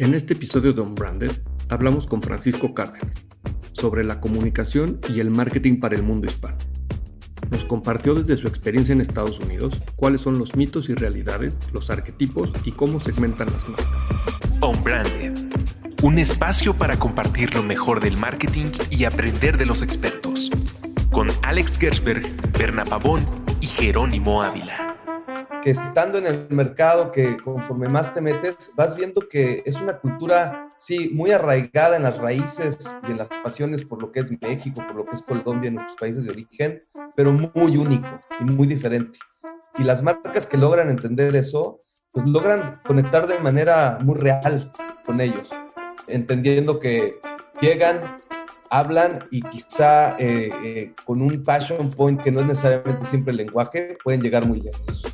En este episodio de Unbranded hablamos con Francisco Cárdenas sobre la comunicación y el marketing para el mundo hispano. Nos compartió desde su experiencia en Estados Unidos cuáles son los mitos y realidades, los arquetipos y cómo segmentan las marcas. Unbranded, un espacio para compartir lo mejor del marketing y aprender de los expertos. Con Alex Gersberg, Berna Pavón y Jerónimo Ávila que estando en el mercado, que conforme más te metes, vas viendo que es una cultura, sí, muy arraigada en las raíces y en las pasiones por lo que es México, por lo que es Colombia, en nuestros países de origen, pero muy único y muy diferente. Y las marcas que logran entender eso, pues logran conectar de manera muy real con ellos, entendiendo que llegan, hablan y quizá eh, eh, con un passion point que no es necesariamente siempre el lenguaje, pueden llegar muy lejos.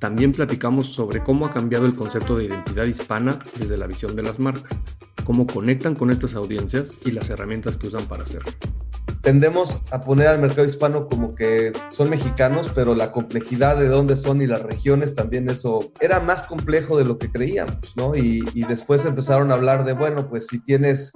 También platicamos sobre cómo ha cambiado el concepto de identidad hispana desde la visión de las marcas, cómo conectan con estas audiencias y las herramientas que usan para hacerlo. Tendemos a poner al mercado hispano como que son mexicanos, pero la complejidad de dónde son y las regiones también eso era más complejo de lo que creíamos, ¿no? Y, y después empezaron a hablar de, bueno, pues si tienes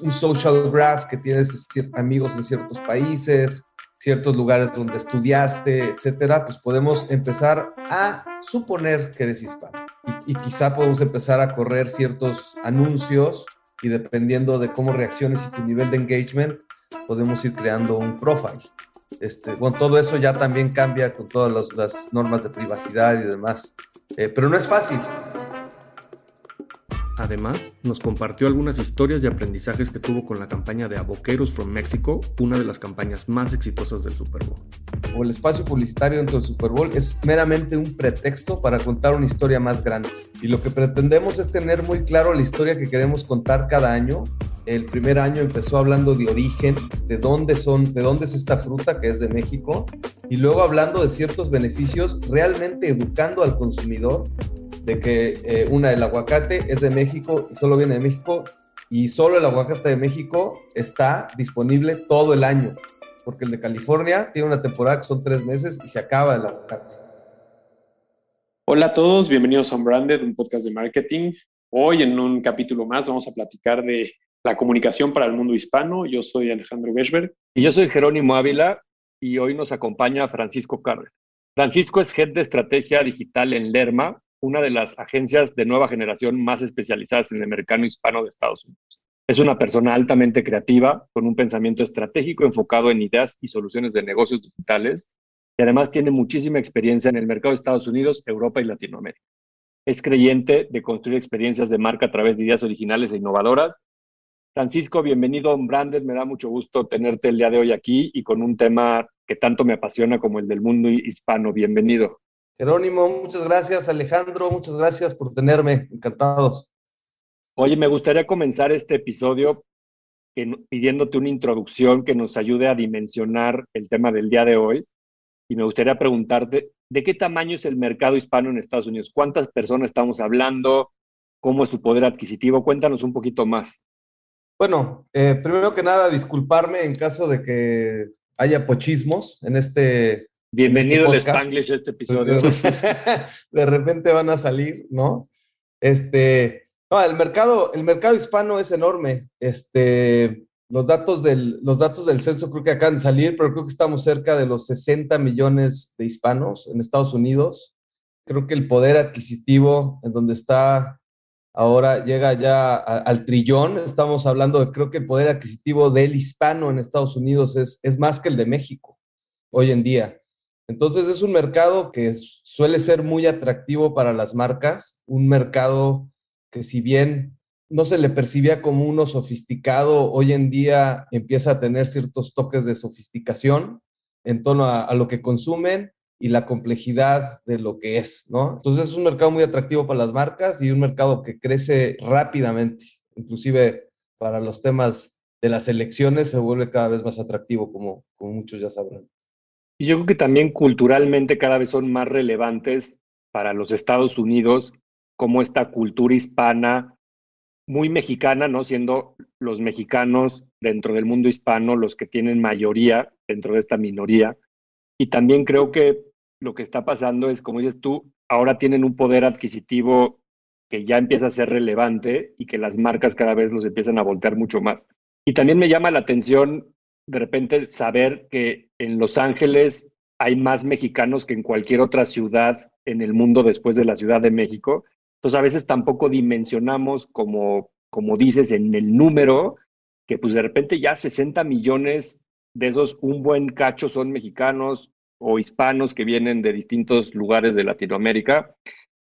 un social graph, que tienes amigos en ciertos países, ciertos lugares donde estudiaste, etcétera, pues podemos empezar a suponer que eres hispano. Y, quizá podemos empezar a correr ciertos anuncios y dependiendo de cómo reacciones y tu nivel de engagement, podemos ir creando un profile. Este, bueno, todo eso ya también cambia con todas las, normas de privacidad y demás. Eh, pero no es fácil. Además, nos compartió algunas historias y aprendizajes que tuvo con la campaña de Aboqueros from Mexico, una de las campañas más exitosas del Super Bowl. El espacio publicitario dentro del Super Bowl es meramente un pretexto para contar una historia más grande. Y lo que pretendemos es tener muy claro la historia que queremos contar cada año. El primer año empezó hablando de origen, de dónde son, de dónde es esta fruta que es de México, y luego hablando de ciertos beneficios, realmente educando al consumidor de que eh, una, el aguacate es de México y solo viene de México y solo el aguacate de México está disponible todo el año, porque el de California tiene una temporada que son tres meses y se acaba el aguacate. Hola a todos, bienvenidos a Unbranded, un podcast de marketing. Hoy en un capítulo más vamos a platicar de la comunicación para el mundo hispano. Yo soy Alejandro Beschberg. Y yo soy Jerónimo Ávila y hoy nos acompaña Francisco Cárdenas. Francisco es Head de Estrategia Digital en Lerma, una de las agencias de nueva generación más especializadas en el mercado hispano de Estados Unidos. Es una persona altamente creativa, con un pensamiento estratégico enfocado en ideas y soluciones de negocios digitales, y además tiene muchísima experiencia en el mercado de Estados Unidos, Europa y Latinoamérica. Es creyente de construir experiencias de marca a través de ideas originales e innovadoras. Francisco, bienvenido a Branded. Me da mucho gusto tenerte el día de hoy aquí y con un tema que tanto me apasiona como el del mundo hispano. Bienvenido. Jerónimo, muchas gracias. Alejandro, muchas gracias por tenerme. Encantados. Oye, me gustaría comenzar este episodio pidiéndote una introducción que nos ayude a dimensionar el tema del día de hoy. Y me gustaría preguntarte, ¿de qué tamaño es el mercado hispano en Estados Unidos? ¿Cuántas personas estamos hablando? ¿Cómo es su poder adquisitivo? Cuéntanos un poquito más. Bueno, eh, primero que nada, disculparme en caso de que haya pochismos en este Bienvenido al este Spanglish a este episodio. de repente van a salir, ¿no? Este, no, el mercado, el mercado hispano es enorme. Este, los datos del, los datos del censo creo que acaban de salir, pero creo que estamos cerca de los 60 millones de hispanos en Estados Unidos. Creo que el poder adquisitivo en donde está ahora llega ya al trillón. Estamos hablando de, creo que el poder adquisitivo del hispano en Estados Unidos es, es más que el de México hoy en día. Entonces es un mercado que suele ser muy atractivo para las marcas, un mercado que si bien no se le percibía como uno sofisticado, hoy en día empieza a tener ciertos toques de sofisticación en torno a, lo que consumen y la complejidad de lo que es, ¿no? Entonces es un mercado muy atractivo para las marcas y un mercado que crece rápidamente, inclusive para los temas de las elecciones se vuelve cada vez más atractivo, como, como muchos ya sabrán. Y yo creo que también culturalmente cada vez son más relevantes para los Estados Unidos como esta cultura hispana muy mexicana, ¿no? Siendo los mexicanos dentro del mundo hispano los que tienen mayoría dentro de esta minoría. Y también creo que lo que está pasando es, como dices tú, ahora tienen un poder adquisitivo que ya empieza a ser relevante y que las marcas cada vez los empiezan a voltear mucho más. Y también me llama la atención de repente saber que en Los Ángeles hay más mexicanos que en cualquier otra ciudad en el mundo después de la Ciudad de México. Entonces a veces tampoco dimensionamos como, como dices en el número, que pues de repente ya 60 millones de esos, un buen cacho son mexicanos o hispanos que vienen de distintos lugares de Latinoamérica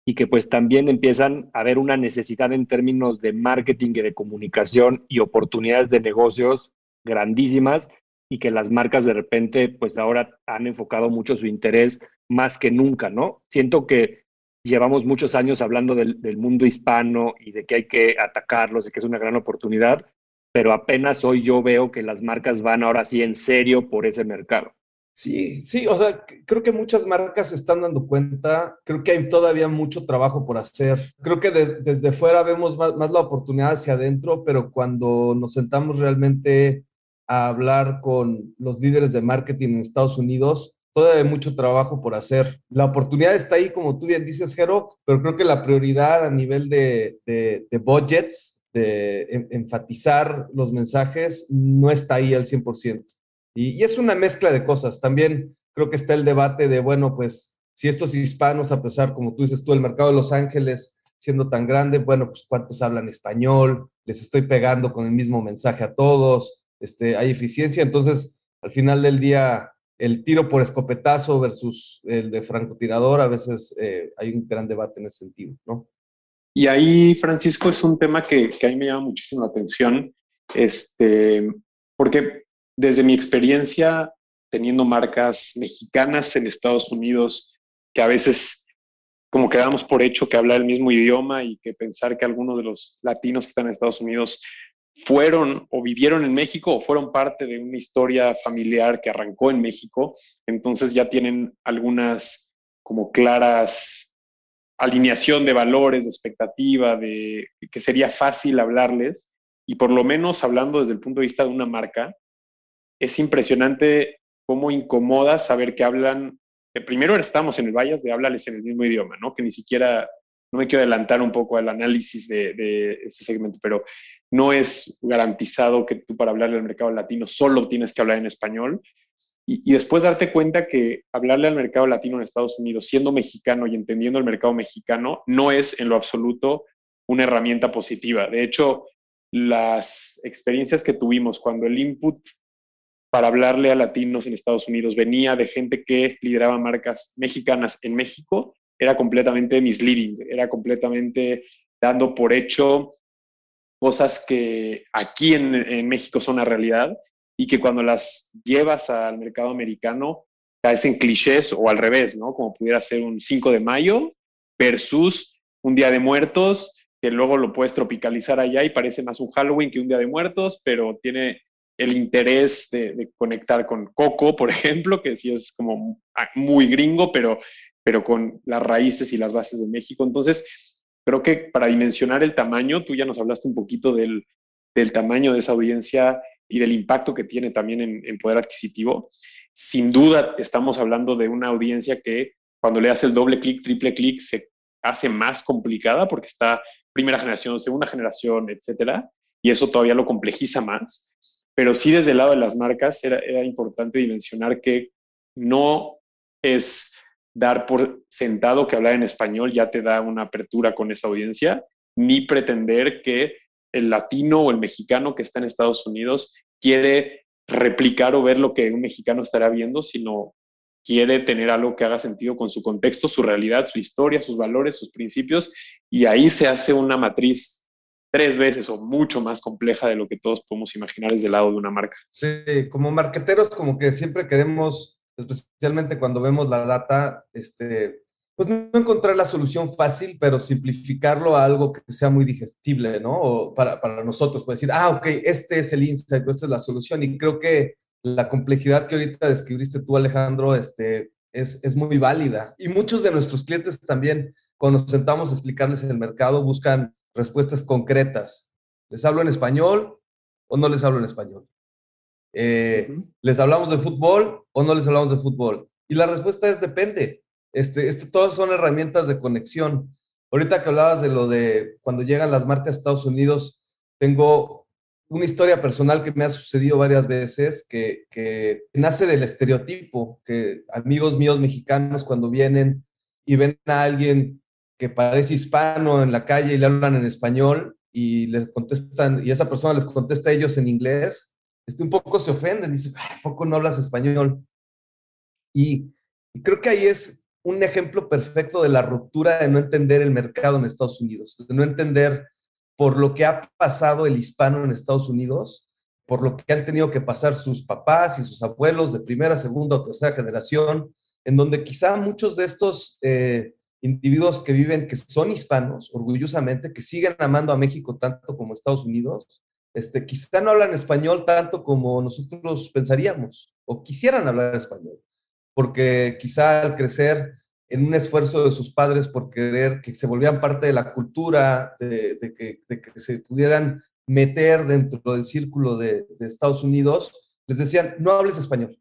y que pues también empiezan a ver una necesidad en términos de marketing y de comunicación y oportunidades de negocios grandísimas y que las marcas de repente pues ahora han enfocado mucho su interés más que nunca, ¿no? Siento que llevamos muchos años hablando del, mundo hispano y de que hay que atacarlos y que es una gran oportunidad, pero apenas hoy yo veo que las marcas van ahora sí en serio por ese mercado. Sí, sí, o sea, creo que muchas marcas se están dando cuenta, creo que hay todavía mucho trabajo por hacer. Creo que desde fuera vemos más, más, la oportunidad hacia adentro, pero cuando nos sentamos realmente a hablar con los líderes de marketing en Estados Unidos, todavía hay mucho trabajo por hacer. La oportunidad está ahí, como tú bien dices, Jero, pero creo que la prioridad a nivel de, de, de budgets, de enfatizar los mensajes, no está ahí al 100%. Y, y, es una mezcla de cosas. También creo que está el debate de, bueno, pues si estos hispanos, a pesar, como tú dices tú, el mercado de Los Ángeles siendo tan grande, bueno, pues cuántos hablan español, les estoy pegando con el mismo mensaje a todos, este, hay eficiencia. Entonces, al final del día, el tiro por escopetazo versus el de francotirador, a veces eh, hay un gran debate en ese sentido, ¿no? Y ahí, Francisco, es un tema que, que a mí me llama muchísimo la atención, este, porque desde mi experiencia teniendo marcas mexicanas en Estados Unidos, que a veces como que damos por hecho que habla el mismo idioma y que pensar que algunos de los latinos que están en Estados Unidos fueron o vivieron en México o fueron parte de una historia familiar que arrancó en México, entonces ya tienen algunas como claras alineación de valores, de expectativa, de que sería fácil hablarles y por lo menos hablando desde el punto de vista de una marca, es impresionante cómo incomoda saber que hablan, que primero estamos en el Vallas de hablarles en el mismo idioma, ¿no? Que ni siquiera, no me quiero adelantar un poco al análisis de, de ese segmento, pero no es garantizado que tú para hablarle al mercado latino solo tienes que hablar en español. Y, después darte cuenta que hablarle al mercado latino en Estados Unidos, siendo mexicano y entendiendo el mercado mexicano, no es en lo absoluto una herramienta positiva. De hecho, las experiencias que tuvimos cuando el input para hablarle a latinos en Estados Unidos venía de gente que lideraba marcas mexicanas en México, era completamente misleading, era completamente dando por hecho cosas que aquí en, en, México son una realidad y que cuando las llevas al mercado americano caes en clichés o al revés, ¿no? Como pudiera ser un 5 de mayo versus un Día de Muertos, que luego lo puedes tropicalizar allá y parece más un Halloween que un Día de Muertos, pero tiene el interés de, de, conectar con Coco, por ejemplo, que sí es como muy gringo, pero, pero con las raíces y las bases de México. Entonces, creo que para dimensionar el tamaño, tú ya nos hablaste un poquito del, del tamaño de esa audiencia y del impacto que tiene también en, en, poder adquisitivo. Sin duda, estamos hablando de una audiencia que cuando le hace el doble clic, triple clic, se hace más complicada porque está primera generación, segunda generación, etcétera, y eso todavía lo complejiza más pero sí desde el lado de las marcas era, era importante dimensionar que no es dar por sentado que hablar en español ya te da una apertura con esa audiencia, ni pretender que el latino o el mexicano que está en Estados Unidos quiere replicar o ver lo que un mexicano estará viendo, sino quiere tener algo que haga sentido con su contexto, su realidad, su historia, sus valores, sus principios, y ahí se hace una matriz tres veces o mucho más compleja de lo que todos podemos imaginar desde el lado de una marca. Sí, como marqueteros como que siempre queremos, especialmente cuando vemos la data, este, pues no encontrar la solución fácil, pero simplificarlo a algo que sea muy digestible, ¿no? Para, para nosotros, pues decir, ah, ok, este es el insight, esta es la solución. Y creo que la complejidad que ahorita describiste tú, Alejandro, este, es, es muy válida. Y muchos de nuestros clientes también, cuando sentamos a explicarles el mercado, buscan respuestas concretas. ¿Les hablo en español o no les hablo en español? Eh, uh -huh. ¿Les hablamos de fútbol o no les hablamos de fútbol? Y la respuesta es depende. Este, este, todas son herramientas de conexión. ahorita que hablabas de lo de cuando llegan las marcas a Estados Unidos, tengo una historia personal que me ha sucedido varias veces, que, que nace del estereotipo, que amigos míos mexicanos cuando vienen y ven a alguien que parece hispano en la calle y le hablan en español y les contestan, y esa persona les contesta a ellos en inglés, este, un poco se ofenden, dice, ¿a poco no hablas español? Y, creo que ahí es un ejemplo perfecto de la ruptura de no entender el mercado en Estados Unidos, de no entender por lo que ha pasado el hispano en Estados Unidos, por lo que han tenido que pasar sus papás y sus abuelos de primera, segunda o tercera generación, en donde quizá muchos de estos eh, individuos que viven, que son hispanos, orgullosamente, que siguen amando a México tanto como Estados Unidos, este, quizá no hablan español tanto como nosotros pensaríamos o quisieran hablar español, porque quizá al crecer en un esfuerzo de sus padres por querer que se volvieran parte de la cultura, de, que, se pudieran meter dentro del círculo de, de Estados Unidos, les decían, no hables español,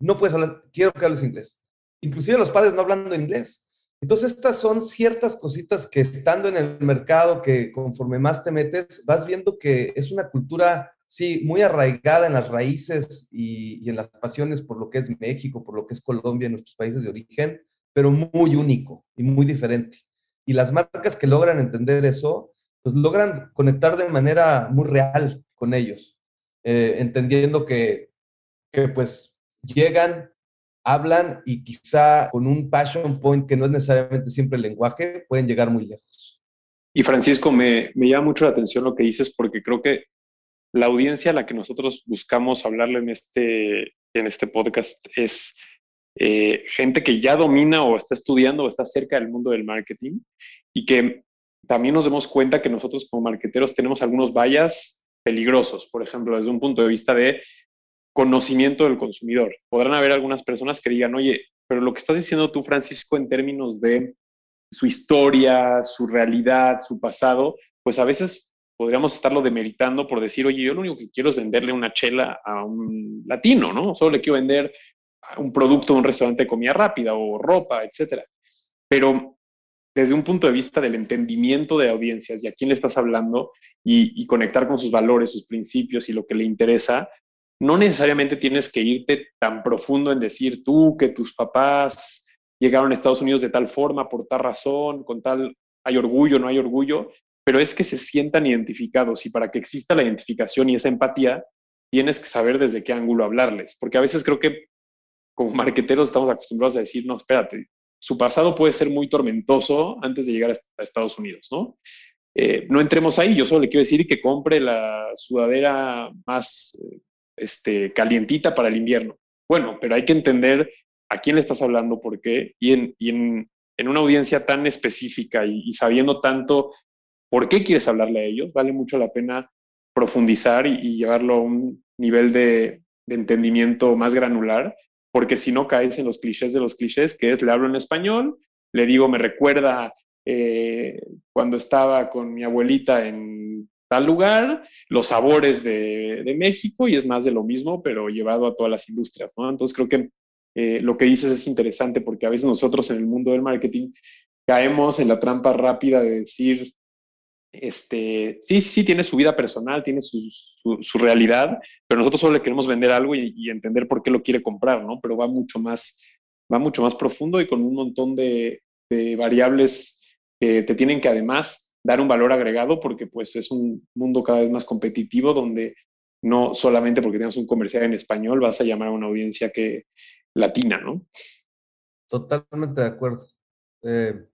no puedes hablar, quiero que hables inglés. Inclusive los padres no hablando inglés. Entonces, estas son ciertas cositas que estando en el mercado, que conforme más te metes, vas viendo que es una cultura, sí, muy arraigada en las raíces y, en las pasiones por lo que es México, por lo que es Colombia, nuestros países de origen, pero muy único y muy diferente. Y las marcas que logran entender eso, pues logran conectar de manera muy real con ellos, eh, entendiendo que pues llegan, hablan y quizá con un passion point que no es necesariamente siempre el lenguaje, pueden llegar muy lejos. Y Francisco, me, me llama mucho la atención lo que dices porque creo que la audiencia a la que nosotros buscamos hablarle en este, en este podcast es eh, gente que ya domina o está estudiando o está cerca del mundo del marketing y que también nos demos cuenta que nosotros como marketeros tenemos algunos vallas peligrosos, por ejemplo, desde un punto de vista de conocimiento del consumidor. Podrán haber algunas personas que digan, oye, pero lo que estás diciendo tú, Francisco, en términos de su historia, su realidad, su pasado, pues a veces podríamos estarlo demeritando por decir, oye, yo lo único que quiero es venderle una chela a un latino, ¿no? Solo le quiero vender un producto de un restaurante de comida rápida o ropa, etcétera. Pero desde un punto de vista del entendimiento de audiencias y a quién le estás hablando y, conectar con sus valores, sus principios y lo que le interesa, no necesariamente tienes que irte tan profundo en decir tú que tus papás llegaron a Estados Unidos de tal forma, por tal razón, con tal, hay orgullo, no hay orgullo, pero es que se sientan identificados y para que exista la identificación y esa empatía, tienes que saber desde qué ángulo hablarles, porque a veces creo que como marqueteros estamos acostumbrados a decir, no, espérate, su pasado puede ser muy tormentoso antes de llegar a Estados Unidos, ¿no? Eh, no entremos ahí, yo solo le quiero decir que compre la sudadera más eh, este, calientita para el invierno. Bueno, pero hay que entender a quién le estás hablando, por qué, y en, en, una audiencia tan específica y, sabiendo tanto por qué quieres hablarle a ellos, vale mucho la pena profundizar y, llevarlo a un nivel de, entendimiento más granular, porque si no caes en los clichés de los clichés, que es le hablo en español, le digo, me recuerda eh, cuando estaba con mi abuelita en tal lugar, los sabores de, México y es más de lo mismo, pero llevado a todas las industrias, ¿no? Entonces creo que eh, lo que dices es interesante porque a veces nosotros en el mundo del marketing caemos en la trampa rápida de decir, este, sí, sí, sí, tiene su vida personal, tiene su, su, realidad, pero nosotros solo le queremos vender algo y, entender por qué lo quiere comprar, ¿no? Pero va mucho más, va mucho más profundo y con un montón de, de variables que te tienen que además dar un valor agregado porque pues es un mundo cada vez más competitivo donde no solamente porque tengas un comercial en español vas a llamar a una audiencia que latina, ¿no? Totalmente de acuerdo. Eh,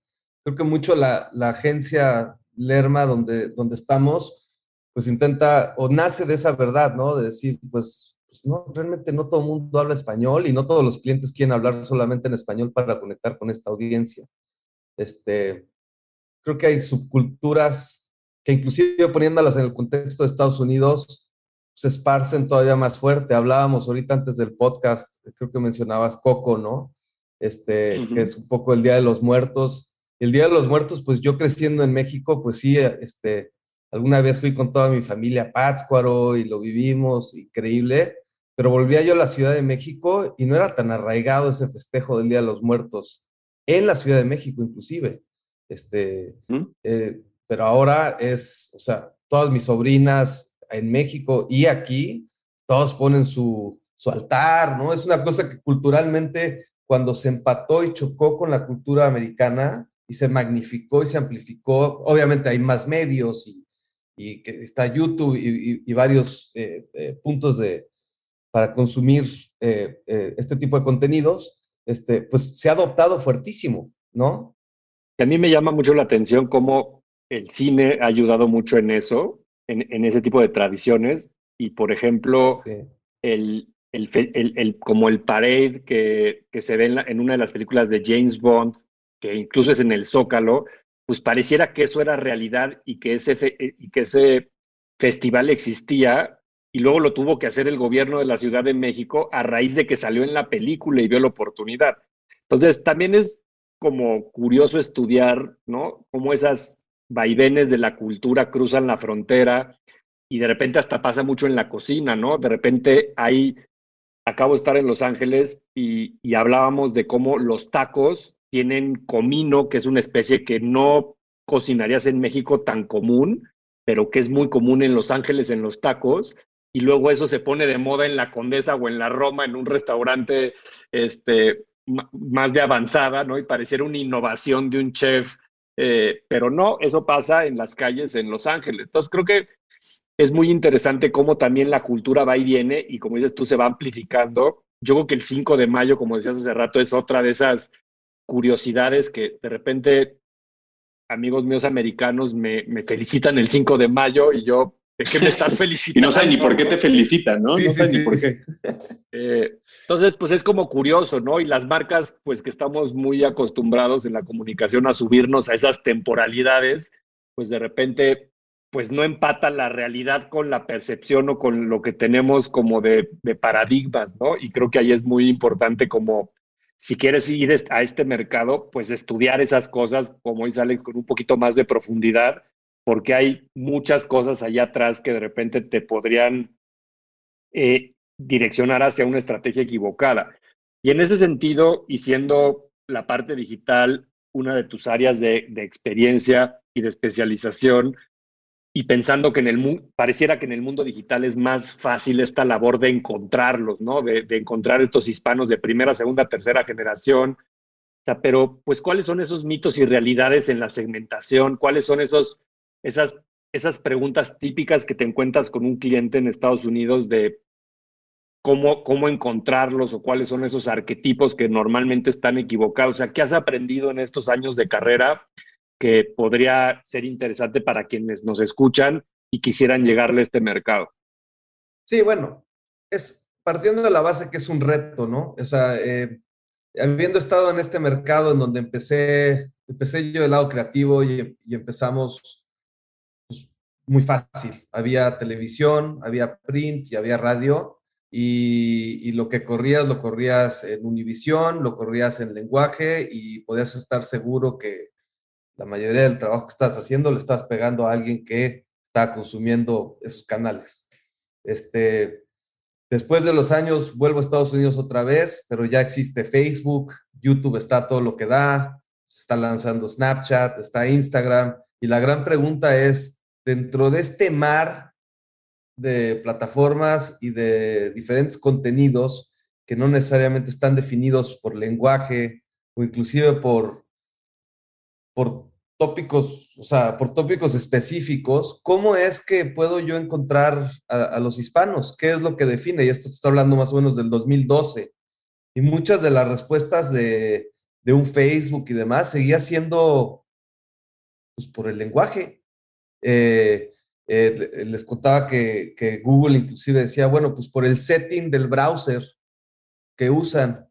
creo que mucho la, la, agencia Lerma donde, donde estamos, pues intenta o nace de esa verdad, ¿no? De decir, pues, pues no, realmente no todo el mundo habla español y no todos los clientes quieren hablar solamente en español para conectar con esta audiencia. Este, creo que hay subculturas que inclusive poniéndolas en el contexto de Estados Unidos, se esparcen todavía más fuerte. Hablábamos ahorita antes del podcast, creo que mencionabas Coco, ¿no? Este, que es un poco el Día de los Muertos. El Día de los Muertos, pues yo creciendo en México, pues sí, este, alguna vez fui con toda mi familia a Pátzcuaro y lo vivimos, increíble, pero volvía yo a la Ciudad de México y no era tan arraigado ese festejo del Día de los Muertos, en la Ciudad de México inclusive. Este, eh, pero ahora es, o sea, todas mis sobrinas en México y aquí, todos ponen su, su altar, ¿no? Es una cosa que culturalmente, cuando se empató y chocó con la cultura americana y se magnificó y se amplificó, obviamente hay más medios y, y que está YouTube y, varios eh, eh, puntos de, para consumir eh, este tipo de contenidos, este, pues se ha adoptado fuertísimo, ¿no? A mí me llama mucho la atención cómo el cine ha ayudado mucho en eso, en, ese tipo de tradiciones. Y, por ejemplo, el, el, como el parade que, que se ve en, en, una de las películas de James Bond, que incluso es en el Zócalo, pues pareciera que eso era realidad y que ese, eh, y que ese festival existía y luego lo tuvo que hacer el gobierno de la Ciudad de México a raíz de que salió en la película y vio la oportunidad. Entonces, también es como curioso estudiar, ¿no? Cómo esas vaivenes de la cultura cruzan la frontera y de repente hasta pasa mucho en la cocina, ¿no? De repente hay, acabo de estar en Los Ángeles y, y hablábamos de cómo los tacos tienen comino, que es una especie que no cocinarías en México tan común, pero que es muy común en Los Ángeles en los tacos, y luego eso se pone de moda en la Condesa o en la Roma, en un restaurante este, más de avanzada, ¿no? Y pareciera una innovación de un chef, eh, pero no, eso pasa en las calles en Los Ángeles. Entonces creo que es muy interesante cómo también la cultura va y viene y como dices tú, se va amplificando. Yo creo que el 5 de mayo, como decías hace rato, es otra de esas curiosidades que de repente amigos míos americanos me, me felicitan el 5 de mayo y yo, ¿de qué me estás felicitando? y no sé ni por qué te felicitan, ¿no? no sé ni por qué. Eh, entonces, pues es como curioso, ¿no? Y las marcas, pues que estamos muy acostumbrados en la comunicación a subirnos a esas temporalidades, pues de repente, pues no empata la realidad con la percepción o con lo que tenemos como de, de paradigmas, ¿no? Y creo que ahí es muy importante como si quieres ir a este mercado, pues estudiar esas cosas, como dice Alex, con un poquito más de profundidad, porque hay muchas cosas allá atrás que de repente te podrían eh, direccionar hacia una estrategia equivocada. Y en ese sentido, y siendo la parte digital una de tus áreas de, de experiencia y de especialización, y pensando que en el pareciera que en el mundo digital es más fácil esta labor de encontrarlos, ¿no? De, encontrar estos hispanos de primera, segunda, tercera generación. O sea, pero, pues, ¿cuáles son esos mitos y realidades en la segmentación? ¿Cuáles son esos, esas, esas preguntas típicas que te encuentras con un cliente en Estados Unidos de cómo, cómo encontrarlos o cuáles son esos arquetipos que normalmente están equivocados? O sea, ¿qué has aprendido en estos años de carrera que podría ser interesante para quienes nos escuchan y quisieran llegarle a este mercado? Sí, bueno, es partiendo de la base que es un reto, ¿no? O sea, eh, habiendo estado en este mercado en donde empecé, empecé yo del lado creativo y, empezamos muy fácil. Había televisión, había print y había radio. Y, y, lo que corrías, lo corrías en Univisión, lo corrías en lenguaje y podías estar seguro que, la mayoría del trabajo que estás haciendo le estás pegando a alguien que está consumiendo esos canales. Este, después de los años vuelvo a Estados Unidos otra vez, pero ya existe Facebook, YouTube está todo lo que da, se está lanzando Snapchat, está Instagram, y la gran pregunta es, dentro de este mar de plataformas y de diferentes contenidos que no necesariamente están definidos por lenguaje o inclusive por por tópicos, o sea, por tópicos específicos, ¿cómo es que puedo yo encontrar a, los hispanos? ¿Qué es lo que define? Y esto está hablando más o menos del 2012. Y muchas de las respuestas de, un Facebook y demás seguía siendo pues, por el lenguaje. Eh, eh, les contaba que, Google inclusive decía, bueno, pues por el setting del browser que usan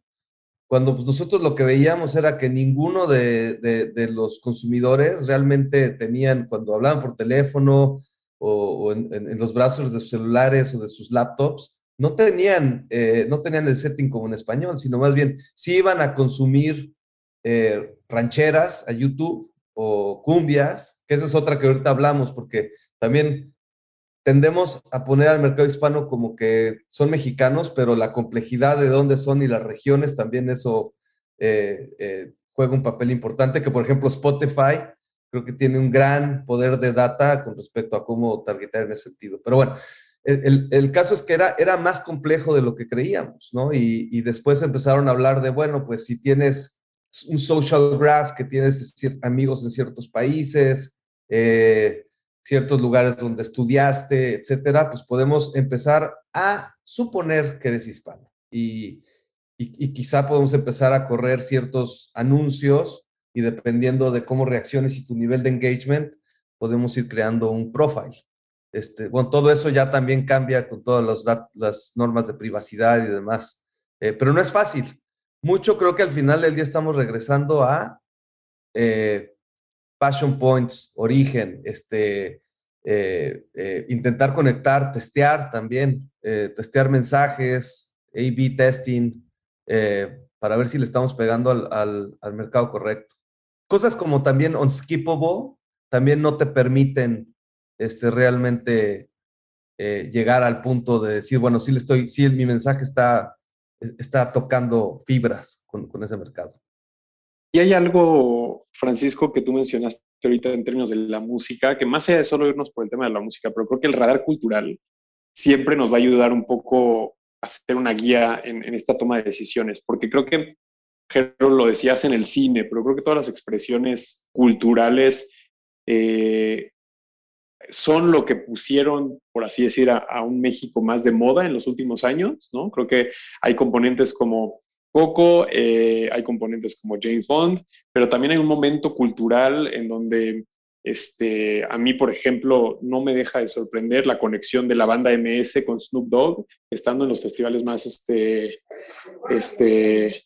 cuando pues, nosotros lo que veíamos era que ninguno de, los consumidores realmente tenían, cuando hablaban por teléfono o, en, los brazos de sus celulares o de sus laptops, no tenían, eh, no tenían el setting como en español, sino más bien sí iban a consumir eh, rancheras a YouTube o cumbias, que esa es otra que ahorita hablamos, porque también tendemos a poner al mercado hispano como que son mexicanos, pero la complejidad de dónde son y las regiones también eso eh, eh, juega un papel importante, que por ejemplo Spotify creo que tiene un gran poder de data con respecto a cómo targetar en ese sentido. Pero bueno, el, el, caso es que era, era más complejo de lo que creíamos, ¿no? Y, y, después empezaron a hablar de, bueno, pues si tienes un social graph, que tienes amigos en ciertos países, eh, ciertos lugares donde estudiaste, etcétera, pues podemos empezar a suponer que eres hispano. Y, y, y quizá podemos empezar a correr ciertos anuncios y dependiendo de cómo reacciones y tu nivel de engagement, podemos ir creando un profile. Este, bueno, todo eso ya también cambia con todas las normas de privacidad y demás. Eh, pero no es fácil. Mucho creo que al final del día estamos regresando a eh, passion points, origen, este, eh, eh intentar conectar, testear también, testear mensajes, A-B testing, para ver si le estamos pegando al, al, al mercado correcto. Cosas como también unskippable también no te permiten este, realmente llegar al punto de decir, bueno, sí, le estoy, sí, mi mensaje está, está tocando fibras con, ese mercado. Y hay algo, Francisco, que tú mencionaste ahorita en términos de la música, que más allá de solo irnos por el tema de la música, pero creo que el radar cultural siempre nos va a ayudar un poco a ser una guía en, en esta toma de decisiones, porque creo que, Jero, lo decías en el cine, pero creo que todas las expresiones culturales eh, son lo que pusieron, por así decir, a, un México más de moda en los últimos años, ¿no? Creo que hay componentes como Coco, eh, hay componentes como James Bond, pero también hay un momento cultural en donde este, a mí, por ejemplo, no me deja de sorprender la conexión de la banda MS con Snoop Dogg, estando en los festivales más, este, este,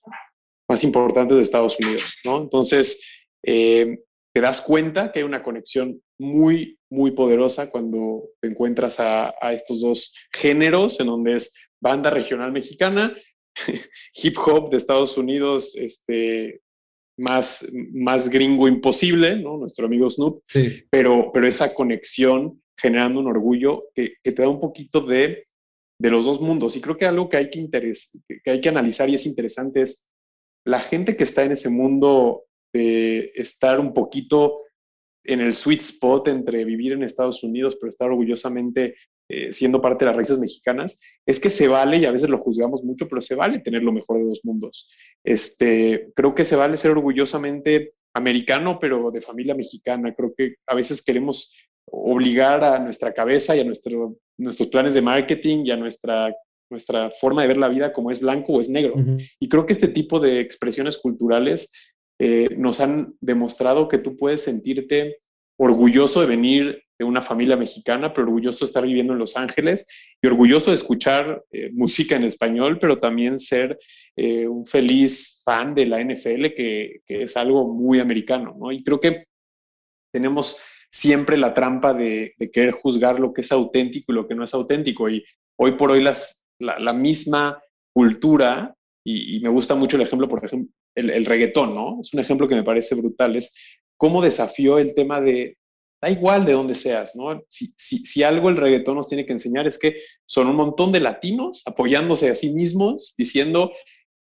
más importantes de Estados Unidos, ¿no? Entonces, eh, te das cuenta que hay una conexión muy, muy poderosa cuando te encuentras a, a, estos dos géneros, en donde es banda regional mexicana, hip hop de Estados Unidos, este, más, más gringo imposible, ¿no? Nuestro amigo Snoop, sí. pero, pero esa conexión generando un orgullo que, que te da un poquito de, de, los dos mundos. Y creo que algo que hay que, interes, que hay que analizar y es interesante es la gente que está en ese mundo de estar un poquito en el sweet spot entre vivir en Estados Unidos, pero estar orgullosamente eh, siendo parte de las raíces mexicanas, es que se vale, y a veces lo juzgamos mucho, pero se vale tener lo mejor de dos mundos. Este, creo que se vale ser orgullosamente americano, pero de familia mexicana. Creo que a veces queremos obligar a nuestra cabeza y a nuestro, nuestros planes de marketing y a nuestra, nuestra forma de ver la vida como es blanco o es negro. Uh -huh. Y creo que este tipo de expresiones culturales eh, nos han demostrado que tú puedes sentirte orgulloso de venir de una familia mexicana, pero orgulloso de estar viviendo en Los Ángeles y orgulloso de escuchar eh, música en español, pero también ser eh, un feliz fan de la NFL, que, es algo muy americano, ¿no? Y creo que tenemos siempre la trampa de, de, querer juzgar lo que es auténtico y lo que no es auténtico. Y hoy por hoy las, la, la misma cultura, y, y, me gusta mucho el ejemplo, por ejemplo, el, el, ¿no? Es un ejemplo que me parece brutal, es cómo desafió el tema de, da igual de dónde seas, ¿no? Si, algo el reggaetón nos tiene que enseñar es que son un montón de latinos apoyándose a sí mismos, diciendo,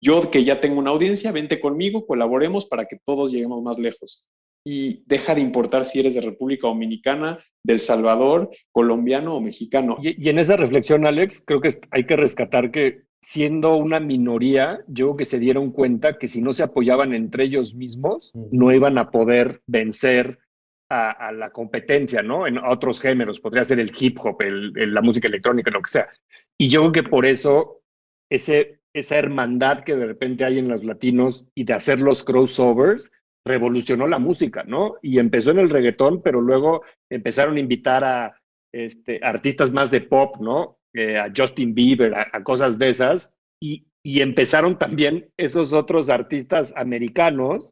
yo que ya tengo una audiencia, vente conmigo, colaboremos para que todos lleguemos más lejos. Y deja de importar si eres de República Dominicana, del Salvador, colombiano o mexicano. Y en esa reflexión, Alex, creo que hay que rescatar que siendo una minoría, yo creo que se dieron cuenta que si no se apoyaban entre ellos mismos, no iban a poder vencer a, a la competencia, ¿no? En otros géneros, podría ser el hip hop, el, el, la música electrónica, lo que sea. Y yo creo que por eso ese, esa hermandad que de repente hay en los latinos y de hacer los crossovers revolucionó la música, ¿no? Y empezó en el reggaetón, pero luego empezaron a invitar a este, artistas más de pop, ¿no? Eh, a Justin Bieber, a, a cosas de esas, y, y, empezaron también esos otros artistas americanos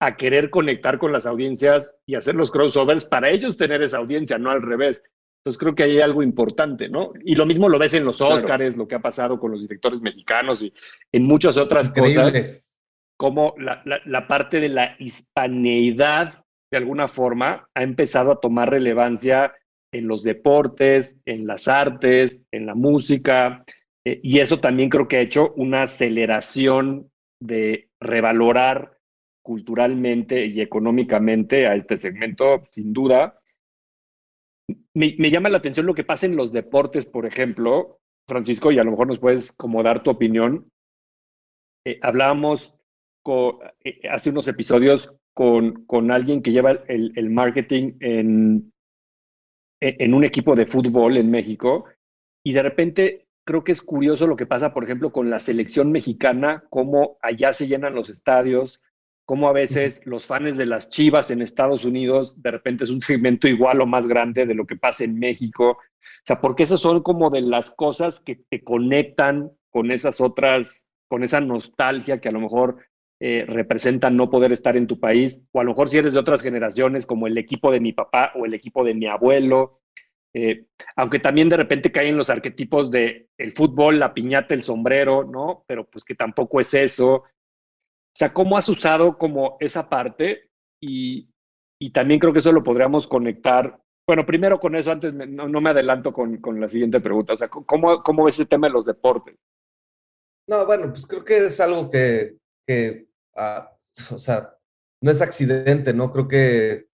a querer conectar con las audiencias y hacer los crossovers para ellos tener esa audiencia, no al revés. Entonces creo que hay algo importante, ¿no? Y lo mismo lo ves en los Oscars, claro. lo que ha pasado con los directores mexicanos y en muchas otras Increíble. cosas, como la, la, la parte de la hispaneidad, de alguna forma, ha empezado a tomar relevancia en los deportes, en las artes, en la música, eh, y eso también creo que ha hecho una aceleración de revalorar culturalmente y económicamente a este segmento, sin duda. Me, llama la atención lo que pasa en los deportes, por ejemplo, Francisco, y a lo mejor nos puedes como dar tu opinión. Eh, hablábamos eh, hace unos episodios con, con alguien que lleva el, el marketing en, en un equipo de fútbol en México y de repente creo que es curioso lo que pasa, por ejemplo, con la selección mexicana, cómo allá se llenan los estadios, cómo a veces los fans de las Chivas en Estados Unidos de repente es un segmento igual o más grande de lo que pasa en México. O sea, porque esas son como de las cosas que te conectan con esas otras, con esa nostalgia que a lo mejor eh, representan no poder estar en tu país, o a lo mejor si eres de otras generaciones, como el equipo de mi papá o el equipo de mi abuelo, eh, aunque también de repente caen los arquetipos de el fútbol, la piñata, el sombrero, ¿no? Pero pues que tampoco es eso. O sea, ¿cómo has usado como esa parte? Y, también creo que eso lo podríamos conectar. Bueno, primero con eso, antes no, me adelanto con, con, la siguiente pregunta. O sea, ¿cómo, ¿cómo ves el tema de los deportes? No, bueno, pues creo que es algo que, que ah, o sea, no es accidente, ¿no? Creo que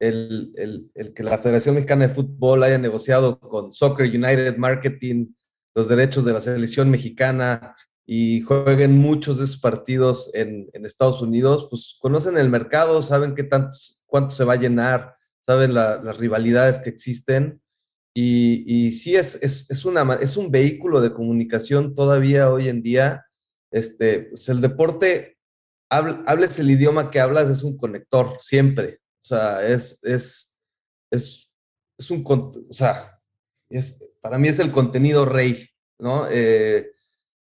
el, que la Federación Mexicana de Fútbol haya negociado con Soccer United Marketing los derechos de la selección mexicana y jueguen muchos de esos partidos en, Estados Unidos, pues conocen el mercado, saben qué tanto, cuánto se va a llenar, saben las rivalidades que existen. Y, y sí, es, es, una, es un vehículo de comunicación todavía hoy en día. Este, pues el deporte, hables el idioma que hablas, es un conector, siempre. O sea, es, es, es, es un, o sea, es, para mí es el contenido rey, ¿no? Eh,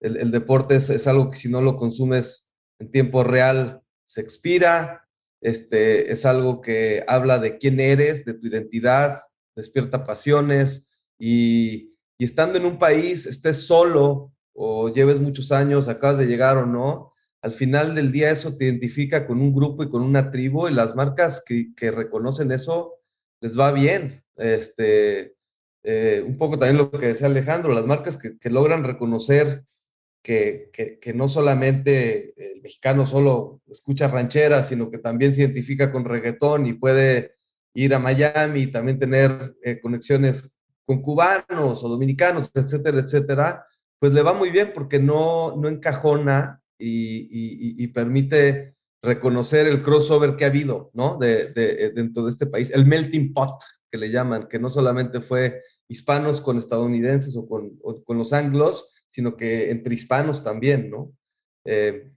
el, el, deporte es, es, algo que si no lo consumes en tiempo real se expira, este, es algo que habla de quién eres, de tu identidad, despierta pasiones y, y estando en un país, estés solo o lleves muchos años, acabas de llegar o no, al final del día eso te identifica con un grupo y con una tribu y las marcas que, reconocen eso les va bien. Este, eh, un poco también lo que decía Alejandro, las marcas que, logran reconocer que, no solamente el mexicano solo escucha rancheras, sino que también se identifica con reggaetón y puede ir a Miami y también tener eh, conexiones con cubanos o dominicanos, etcétera, etcétera, pues le va muy bien porque no, no encajona y, permite reconocer el crossover que ha habido, ¿no? De, eh, dentro de este país, el melting pot que le llaman, que no solamente fue hispanos con estadounidenses o con, con los anglos, sino que entre hispanos también, ¿no? Eh,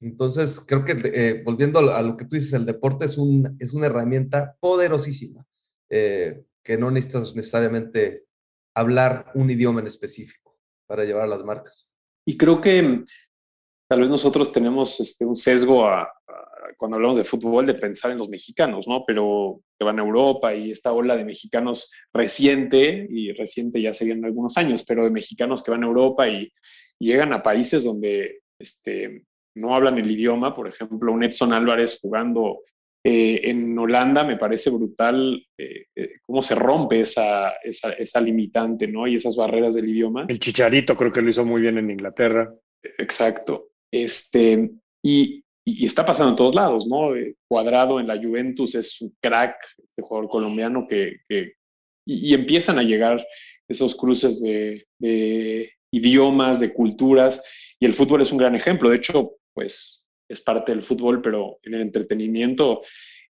entonces, creo que eh, volviendo a lo que tú dices, el deporte es, un, es una herramienta poderosísima, que no necesitas necesariamente hablar un idioma en específico para llevar a las marcas. Y creo que tal vez nosotros tenemos este, un sesgo a, cuando hablamos de fútbol de pensar en los mexicanos, ¿no? Pero que van a Europa y esta ola de mexicanos reciente, y reciente ya serían algunos años, pero de mexicanos que van a Europa y, llegan a países donde este, no hablan el idioma, por ejemplo, un Edson Álvarez jugando eh, en Holanda, me parece brutal eh, eh, cómo se rompe esa, esa, esa limitante, ¿no? Y esas barreras del idioma. El Chicharito creo que lo hizo muy bien en Inglaterra. Exacto. Este, y, está pasando en todos lados, ¿no? Eh, Cuadrado en la Juventus es un crack, este jugador colombiano que, y, empiezan a llegar esos cruces de, idiomas, de culturas, y el fútbol es un gran ejemplo. De hecho, pues es parte del fútbol, pero en el entretenimiento,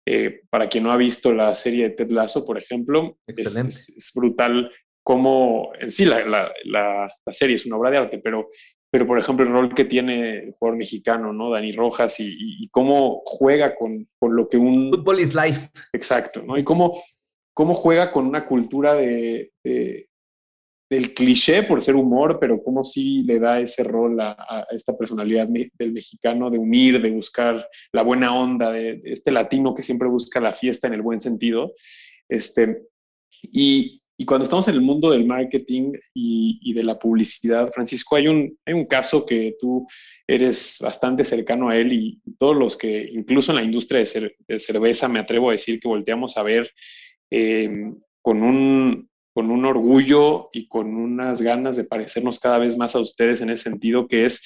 eh, para quien no ha visto la serie de Ted Lasso, por ejemplo, es, brutal cómo, en sí, la, la, serie es una obra de arte, pero pero por ejemplo el rol que tiene el jugador mexicano, ¿no? Dani Rojas y, cómo juega con, con, lo que un... Fútbol is life. Exacto, ¿no? Y cómo, cómo juega con una cultura de, del cliché por ser humor, pero cómo sí le da ese rol a, esta personalidad del mexicano de unir, de buscar la buena onda, de, de, este latino que siempre busca la fiesta en el buen sentido. Este, y, y cuando estamos en el mundo del marketing y, de la publicidad, Francisco, hay un, hay un caso que tú eres bastante cercano a él y, todos los que, incluso en la industria de, cerveza, me atrevo a decir que volteamos a ver eh, con, un, con un orgullo y con unas ganas de parecernos cada vez más a ustedes en ese sentido, que es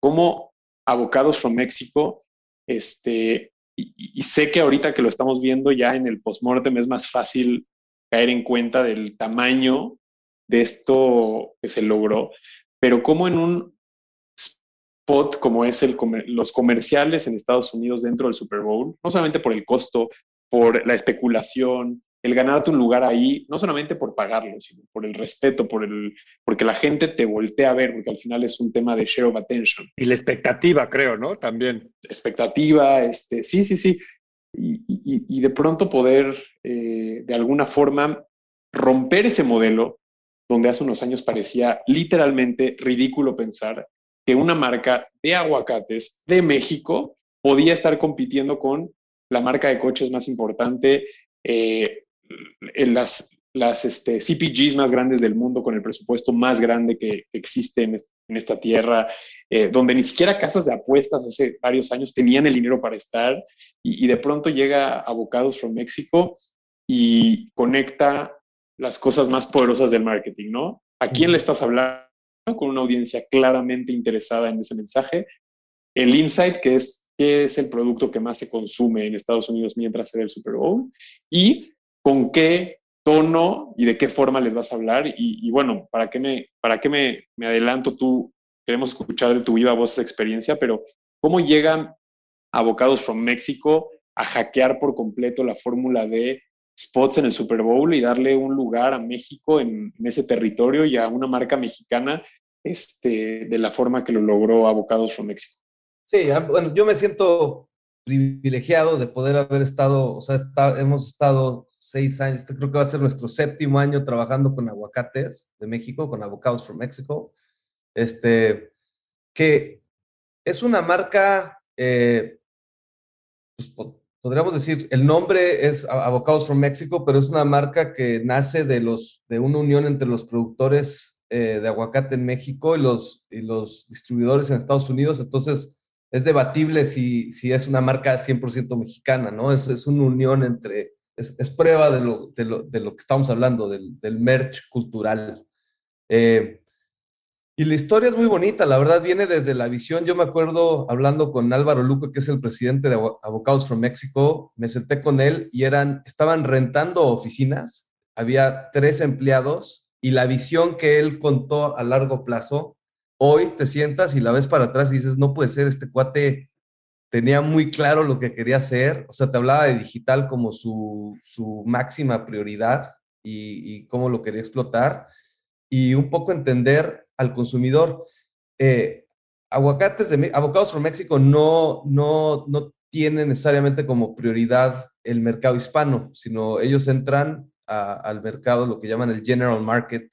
cómo Abocados from México Este, y, sé que ahorita que lo estamos viendo ya en el postmortem es más fácil caer en cuenta del tamaño de esto que se logró, pero como en un spot como es el los comerciales en Estados Unidos dentro del Super Bowl, no solamente por el costo, por la especulación, el ganarte un lugar ahí, no solamente por pagarlo, sino por el respeto, por el, porque la gente te voltea a ver, porque al final es un tema de share of attention. Y la expectativa, creo, ¿no? También. Expectativa, este, sí, sí, sí. Y, de pronto poder, eh, de alguna forma, romper ese modelo donde hace unos años parecía literalmente ridículo pensar que una marca de aguacates de México podía estar compitiendo con la marca de coches más importante, eh, en las, las este, CPGs más grandes del mundo, con el presupuesto más grande que, existe en, esta tierra, eh, donde ni siquiera casas de apuestas hace varios años tenían el dinero para estar, y, de pronto llega Abocados from México y conecta las cosas más poderosas del marketing, ¿no? ¿A quién le estás hablando? Con una audiencia claramente interesada en ese mensaje. El insight, que es qué es el producto que más se consume en Estados Unidos mientras se da el Super Bowl y con qué tono y de qué forma les vas a hablar. Y, bueno, ¿para qué, me, para qué me, me, adelanto tú? Queremos escuchar de tu viva voz esa experiencia, pero ¿cómo llegan abocados from México a hackear por completo la fórmula de spots en el Super Bowl y darle un lugar a México en, ese territorio y a una marca mexicana este, de la forma que lo logró Abocados from México? Sí, bueno, yo me siento privilegiado de poder haber estado, o sea, hemos estado seis años, este creo que va a ser nuestro séptimo año trabajando con aguacates de México, con Avocados from Mexico, este, que es una marca, eh, pues, podríamos decir, el nombre es Avocados from Mexico, pero es una marca que nace de, los, de una unión entre los productores eh, de aguacate en México y los, y los distribuidores en Estados Unidos, entonces es debatible si, si es una marca 100% mexicana, ¿no? Es, es una unión entre, es, es prueba de lo, de, lo, de lo, que estamos hablando, del, del merch cultural. Eh, y la historia es muy bonita, la verdad viene desde la visión. Yo me acuerdo hablando con Álvaro Luco, que es el presidente de Avocados from Mexico, me senté con él y eran, estaban rentando oficinas, había tres empleados y la visión que él contó a largo plazo hoy te sientas y la ves para atrás y dices, no puede ser, este cuate tenía muy claro lo que quería hacer, o sea, te hablaba de digital como su, máxima prioridad y, cómo lo quería explotar, y un poco entender al consumidor. Eh, aguacates de Avocados from México no, no, no tienen necesariamente como prioridad el mercado hispano, sino ellos entran al mercado, lo que llaman el general market,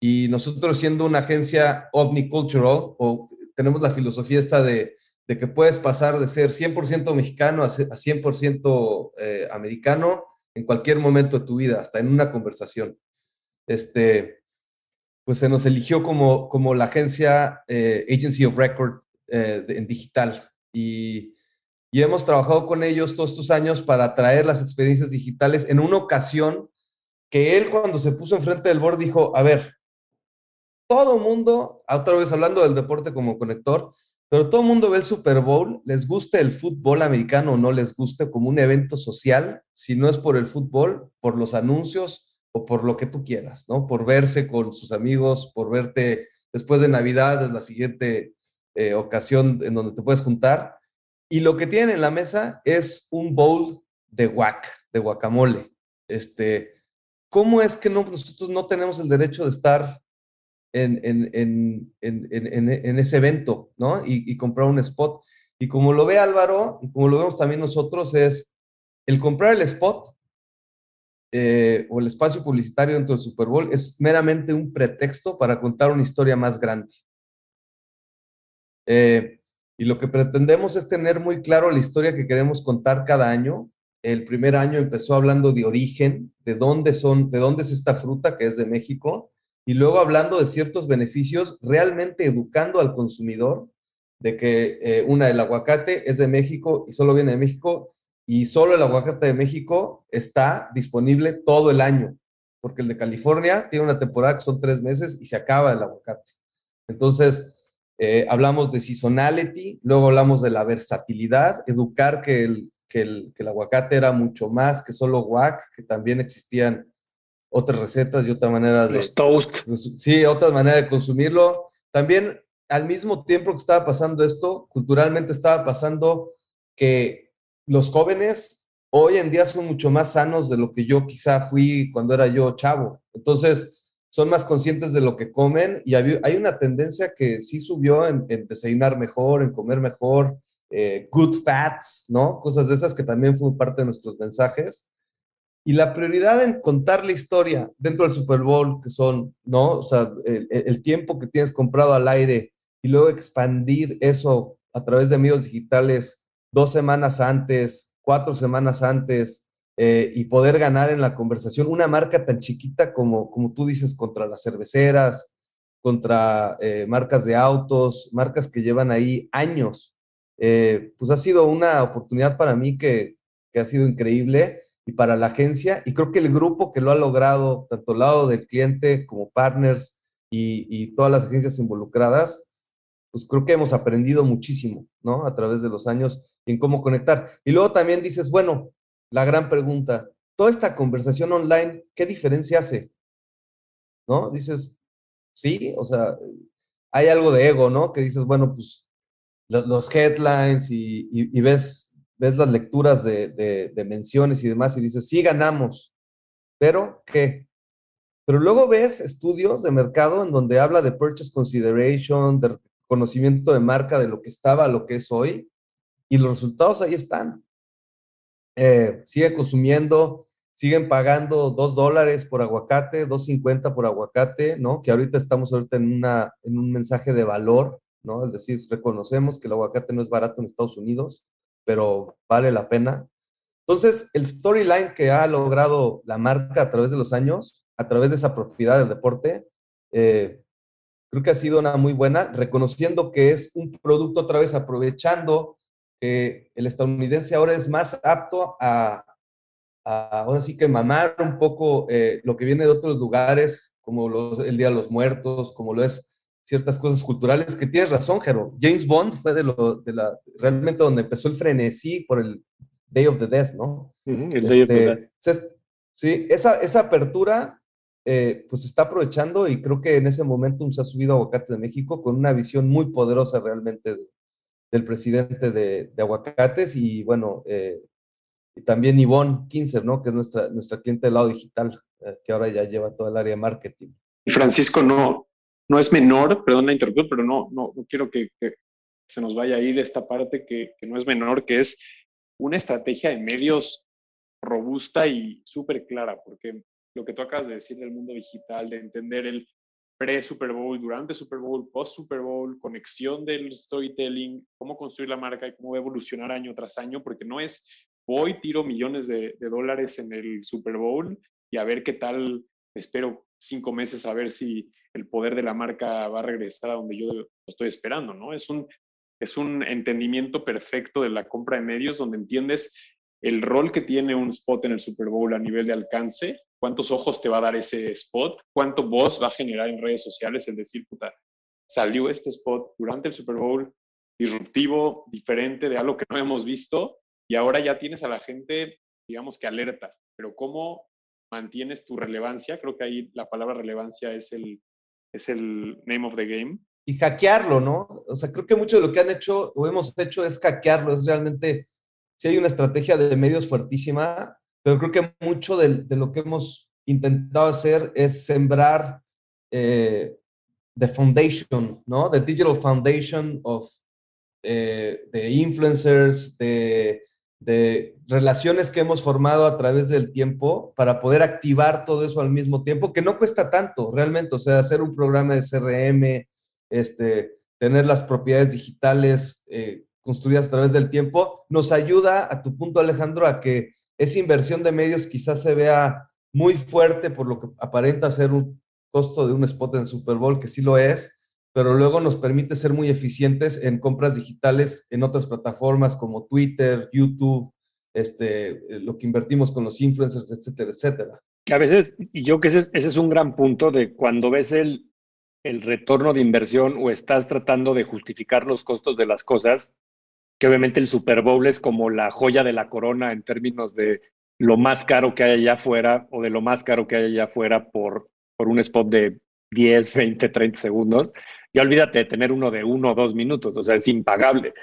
y nosotros siendo una agencia omnicultural, o tenemos la filosofía esta de, de que puedes pasar de ser 100% mexicano a 100% eh, americano en cualquier momento de tu vida, hasta en una conversación. Este, pues se nos eligió como, como la agencia eh, Agency of Record eh, en digital. Y, y hemos trabajado con ellos todos estos años para traer las experiencias digitales en una ocasión que él cuando se puso enfrente del board dijo, a ver, todo mundo, otra vez hablando del deporte como conector, pero todo el mundo ve el Super Bowl, les guste el fútbol americano o no les guste como un evento social, si no es por el fútbol, por los anuncios o por lo que tú quieras, ¿no? Por verse con sus amigos, por verte después de Navidad, es la siguiente eh, ocasión en donde te puedes juntar. Y lo que tienen en la mesa es un bowl de guac, de guacamole. Este, ¿Cómo es que no, nosotros no tenemos el derecho de estar en, en, en, en ese evento, ¿no? Y, comprar un spot. Y como lo ve Álvaro, y como lo vemos también nosotros, es el comprar el spot eh, o el espacio publicitario dentro del Super Bowl es meramente un pretexto para contar una historia más grande. Eh, y lo que pretendemos es tener muy claro la historia que queremos contar cada año. El primer año empezó hablando de origen, de dónde son, de dónde es esta fruta que es de México, y luego hablando de ciertos beneficios, realmente educando al consumidor de que eh, una, el aguacate es de México y solo viene de México y solo el aguacate de México está disponible todo el año, porque el de California tiene una temporada que son tres meses y se acaba el aguacate. Entonces, eh, hablamos de seasonality, luego hablamos de la versatilidad, educar que el, que el, que el aguacate era mucho más que solo guac, que también existían otras recetas y otra manera de... Los toast. Sí, otra manera de consumirlo. También al mismo tiempo que estaba pasando esto, culturalmente estaba pasando que los jóvenes hoy en día son mucho más sanos de lo que yo quizá fui cuando era yo chavo. Entonces, son más conscientes de lo que comen y hay una tendencia que sí subió en, desayunar mejor, en comer mejor, eh, good fats, ¿no? Cosas de esas que también fue parte de nuestros mensajes. Y la prioridad en contar la historia dentro del Super Bowl, que son, ¿no? O sea, el, tiempo que tienes comprado al aire y luego expandir eso a través de medios digitales dos semanas antes, cuatro semanas antes, eh, y poder ganar en la conversación una marca tan chiquita como, como tú dices, contra las cerveceras, contra eh, marcas de autos, marcas que llevan ahí años, eh, pues ha sido una oportunidad para mí que, que, ha sido increíble y para la agencia, y creo que el grupo que lo ha logrado, tanto al lado del cliente como partners y, y todas las agencias involucradas, pues creo que hemos aprendido muchísimo, ¿no? A través de los años en cómo conectar. Y luego también dices, bueno, la gran pregunta, toda esta conversación online, ¿qué diferencia hace? ¿No? Dices, sí, o sea, hay algo de ego, ¿no? Que dices, bueno, pues los, headlines y, ves, ves las lecturas de, de, menciones y demás y dices, sí, ganamos, pero ¿qué? Pero luego ves estudios de mercado en donde habla de purchase consideration, de conocimiento de marca, de lo que estaba a lo que es hoy, y los resultados ahí están. Eh, sigue consumiendo, siguen pagando dos dólares por aguacate, dos cincuenta por aguacate, ¿no? Que ahorita estamos ahorita en, una, en un mensaje de valor, ¿no? Es decir, reconocemos que el aguacate no es barato en Estados Unidos, pero vale la pena. Entonces, el storyline que ha logrado la marca a través de los años, a través de esa propiedad del deporte, eh, creo que ha sido una muy buena, reconociendo que es un producto otra vez aprovechando que el estadounidense ahora es más apto a, ahora sí que mamar un poco eh, lo que viene de otros lugares, como los, el Día de los Muertos, como lo es ciertas cosas culturales, que tienes razón, Jero. James Bond fue de, lo, de la, realmente donde empezó el frenesí por el Day of the Death, ¿no? el Day of the este, Death. sí, esa, esa apertura eh, pues está aprovechando y creo que en ese momento se ha subido a Aguacates de México con una visión muy poderosa realmente de, del presidente de, Aguacates y bueno, eh, y también Ivonne Kinzer, ¿no? Que es nuestra, nuestra cliente del lado digital, eh, que ahora ya lleva todo el área de marketing. Y Francisco no, no es menor, perdón la interrupción, pero no, no, no quiero que, se nos vaya a ir esta parte que, no es menor, que es una estrategia de medios robusta y súper clara, porque lo que tú acabas de decir del mundo digital, de entender el pre-Super Bowl, durante Super Bowl, post-Super Bowl, conexión del storytelling, cómo construir la marca y cómo evolucionar año tras año, porque no es voy, tiro millones de, dólares en el Super Bowl y a ver qué tal, espero cinco meses a ver si el poder de la marca va a regresar a donde yo lo estoy esperando, ¿no? Es un, es un entendimiento perfecto de la compra de medios donde entiendes el rol que tiene un spot en el Super Bowl a nivel de alcance cuántos ojos te va a dar ese spot, cuánto voz va a generar en redes sociales el decir, puta, salió este spot durante el Super Bowl disruptivo, diferente de algo que no hemos visto y ahora ya tienes a la gente, digamos que alerta, pero ¿cómo mantienes tu relevancia? Creo que ahí la palabra relevancia es el, es el name of the game. Y hackearlo, ¿no? O sea, creo que mucho de lo que han hecho o hemos hecho es hackearlo, es realmente, si hay una estrategia de medios fuertísima, pero creo que mucho de, lo que hemos intentado hacer es sembrar eh, the foundation, ¿no? The digital foundation of eh, de influencers, de, de, relaciones que hemos formado a través del tiempo para poder activar todo eso al mismo tiempo, que no cuesta tanto realmente, o sea, hacer un programa de CRM, este, tener las propiedades digitales eh, construidas a través del tiempo, nos ayuda, a tu punto Alejandro, a que esa inversión de medios quizás se vea muy fuerte por lo que aparenta ser un costo de un spot en Super Bowl, que sí lo es, pero luego nos permite ser muy eficientes en compras digitales en otras plataformas como Twitter, YouTube, este, eh, lo que invertimos con los influencers, etcétera, etcétera. Que a veces, y yo que ese, ese es un gran punto de cuando ves el, el retorno de inversión o estás tratando de justificar los costos de las cosas, que obviamente el Super Bowl es como la joya de la corona en términos de lo más caro que hay allá afuera o de lo más caro que hay allá afuera por, por un spot de 10, 20, 30 segundos. Ya olvídate de tener uno de uno o dos minutos, o sea, es impagable.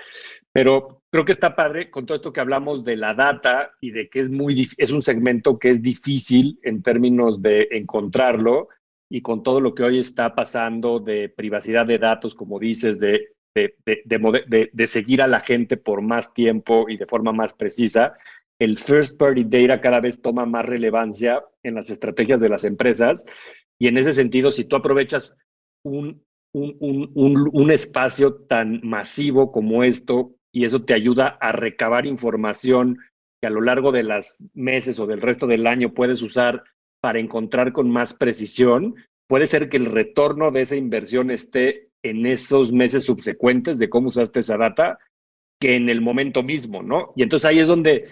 Pero creo que está padre con todo esto que hablamos de la data y de que es muy es un segmento que es difícil en términos de encontrarlo y con todo lo que hoy está pasando de privacidad de datos, como dices, de, de, de, de, seguir a la gente por más tiempo y de forma más precisa, el first party data cada vez toma más relevancia en las estrategias de las empresas. Y en ese sentido, si tú aprovechas un, un, un, un espacio tan masivo como esto y eso te ayuda a recabar información que a lo largo de los meses o del resto del año puedes usar para encontrar con más precisión, puede ser que el retorno de esa inversión esté en esos meses subsecuentes de cómo usaste esa data que en el momento mismo, ¿no? Y entonces ahí es donde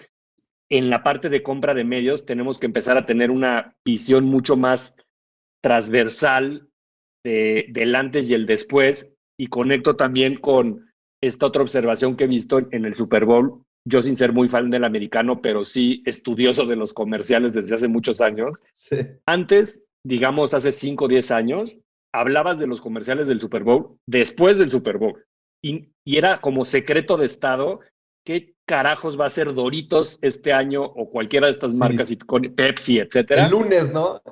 en la parte de compra de medios tenemos que empezar a tener una visión mucho más transversal de, del antes y el después y conecto también con esta otra observación que he visto en el Super Bowl, yo sin ser muy fan del americano, pero sí estudioso de los comerciales desde hace muchos años. Antes, digamos hace 5 o 10 años, hablabas de los comerciales del Super Bowl después del Super Bowl. Y, era como secreto de Estado qué carajos va a ser Doritos este año o cualquiera de estas marcas, Pepsi, etcétera. El lunes, ¿no?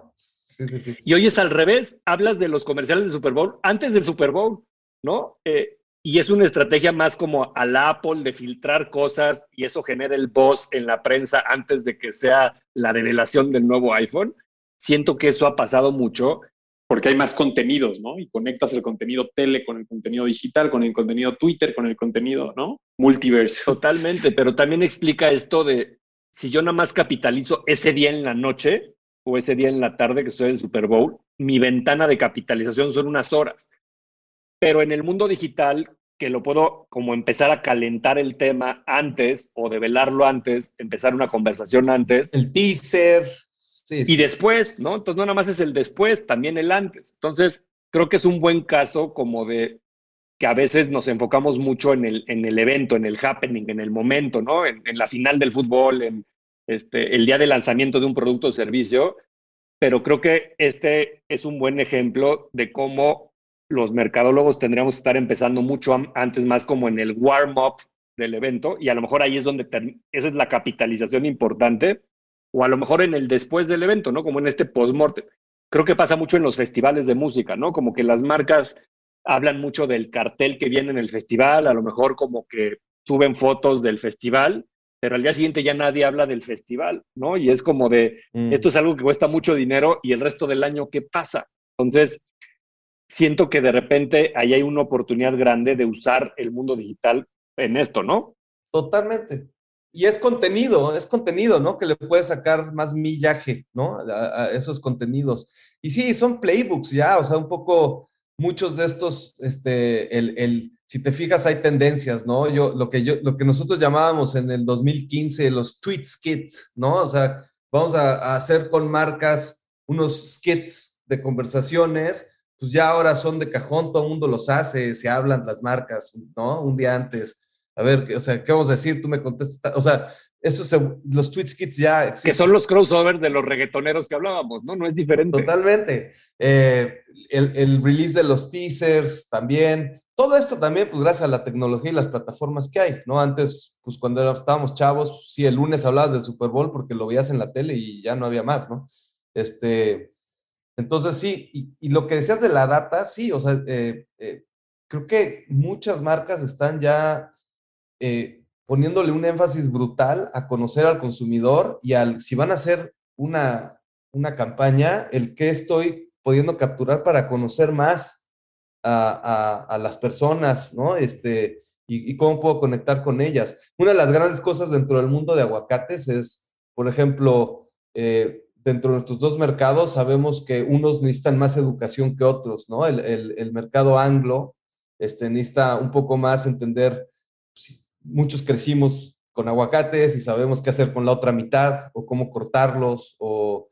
Sí, sí, y hoy es al revés, hablas de los comerciales del Super Bowl antes del Super Bowl, ¿no? Eh, y es una estrategia más como al Apple de filtrar cosas y eso genera el buzz en la prensa antes de que sea la revelación del nuevo iPhone. Siento que eso ha pasado mucho. Porque hay más contenidos, ¿no? Y conectas el contenido tele con el contenido digital, con el contenido Twitter, con el contenido, ¿no? Multiverse. Totalmente, pero también explica esto de si yo nada más capitalizo ese día en la noche o ese día en la tarde que estoy en el Super Bowl, mi ventana de capitalización son unas horas pero en el mundo digital, que lo puedo como empezar a calentar el tema antes o develarlo antes, empezar una conversación antes. El teaser. Sí, y después, ¿no? Entonces no nada más es el después, también el antes. Entonces, creo que es un buen caso como de que a veces nos enfocamos mucho en el, en el evento, en el happening, en el momento, ¿no? En, en la final del fútbol, en este, el día de lanzamiento de un producto o servicio, pero creo que este es un buen ejemplo de cómo los mercadólogos tendríamos que estar empezando mucho antes, más como en el warm-up del evento, y a lo mejor ahí es donde esa es la capitalización importante, o a lo mejor en el después del evento, ¿no? Como en este post-mortem. Creo que pasa mucho en los festivales de música, ¿no? Como que las marcas hablan mucho del cartel que viene en el festival, a lo mejor como que suben fotos del festival, pero al día siguiente ya nadie habla del festival, ¿no? Y es como de, mm. esto es algo que cuesta mucho dinero y el resto del año, ¿qué pasa? Entonces, siento que de repente ahí hay una oportunidad grande de usar el mundo digital en esto, ¿no? Totalmente. Y es contenido, es contenido, ¿no? Que le puede sacar más millaje, ¿no? A, esos contenidos. Y sí, son playbooks ya, o sea, un poco muchos de estos, este, el, el, si te fijas, hay tendencias, ¿no? Yo, lo que yo, lo que nosotros llamábamos en el 2015 los tweet skits, ¿no? O sea, vamos a, a hacer con marcas unos skits de conversaciones pues ya ahora son de cajón, todo el mundo los hace, se hablan las marcas, ¿no? Un día antes. A ver, o sea, ¿qué vamos a decir? Tú me contestas, o sea, eso los tweet kits ya existen. Que son los crossovers de los reggaetoneros que hablábamos, ¿no? No es diferente. Totalmente. Eh, el, el, release de los teasers también. Todo esto también, pues gracias a la tecnología y las plataformas que hay, ¿no? Antes, pues cuando estábamos chavos, sí, el lunes hablabas del Super Bowl porque lo veías en la tele y ya no había más, ¿no? Este, entonces, sí, y, lo que decías de la data, sí, o sea, eh, eh, creo que muchas marcas están ya eh, poniéndole un énfasis brutal a conocer al consumidor y al, si van a hacer una, una campaña, el que estoy pudiendo capturar para conocer más a, las personas, ¿no? Este, y, y, cómo puedo conectar con ellas. Una de las grandes cosas dentro del mundo de aguacates es, por ejemplo, eh, dentro de nuestros dos mercados sabemos que unos necesitan más educación que otros, ¿no? El, mercado anglo este, necesita un poco más entender, pues, muchos crecimos con aguacates y sabemos qué hacer con la otra mitad o cómo cortarlos o,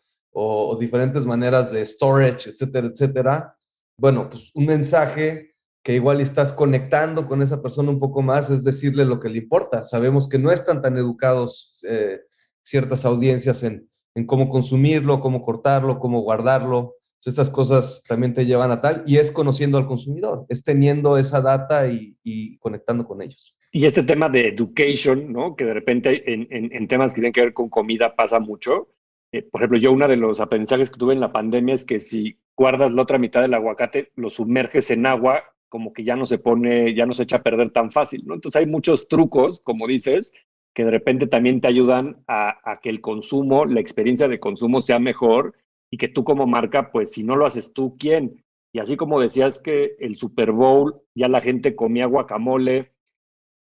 diferentes maneras de storage, etcétera, etcétera. Bueno, pues un mensaje que igual estás conectando con esa persona un poco más, es decirle lo que le importa. Sabemos que no están tan educados eh, ciertas audiencias en, en cómo consumirlo, cómo cortarlo, cómo guardarlo. Esas cosas también te llevan a tal y es conociendo al consumidor, es teniendo esa data y, conectando con ellos. Y este tema de education, ¿no? Que de repente en, en, en temas que tienen que ver con comida pasa mucho. Eh, por ejemplo, yo uno de los aprendizajes que tuve en la pandemia es que si guardas la otra mitad del aguacate, lo sumerges en agua, como que ya no se pone, ya no se echa a perder tan fácil, ¿no? Entonces hay muchos trucos, como dices, que de repente también te ayudan a, a, que el consumo, la experiencia de consumo sea mejor y que tú como marca, pues si no lo haces tú, ¿quién? Y así como decías que el Super Bowl ya la gente comía guacamole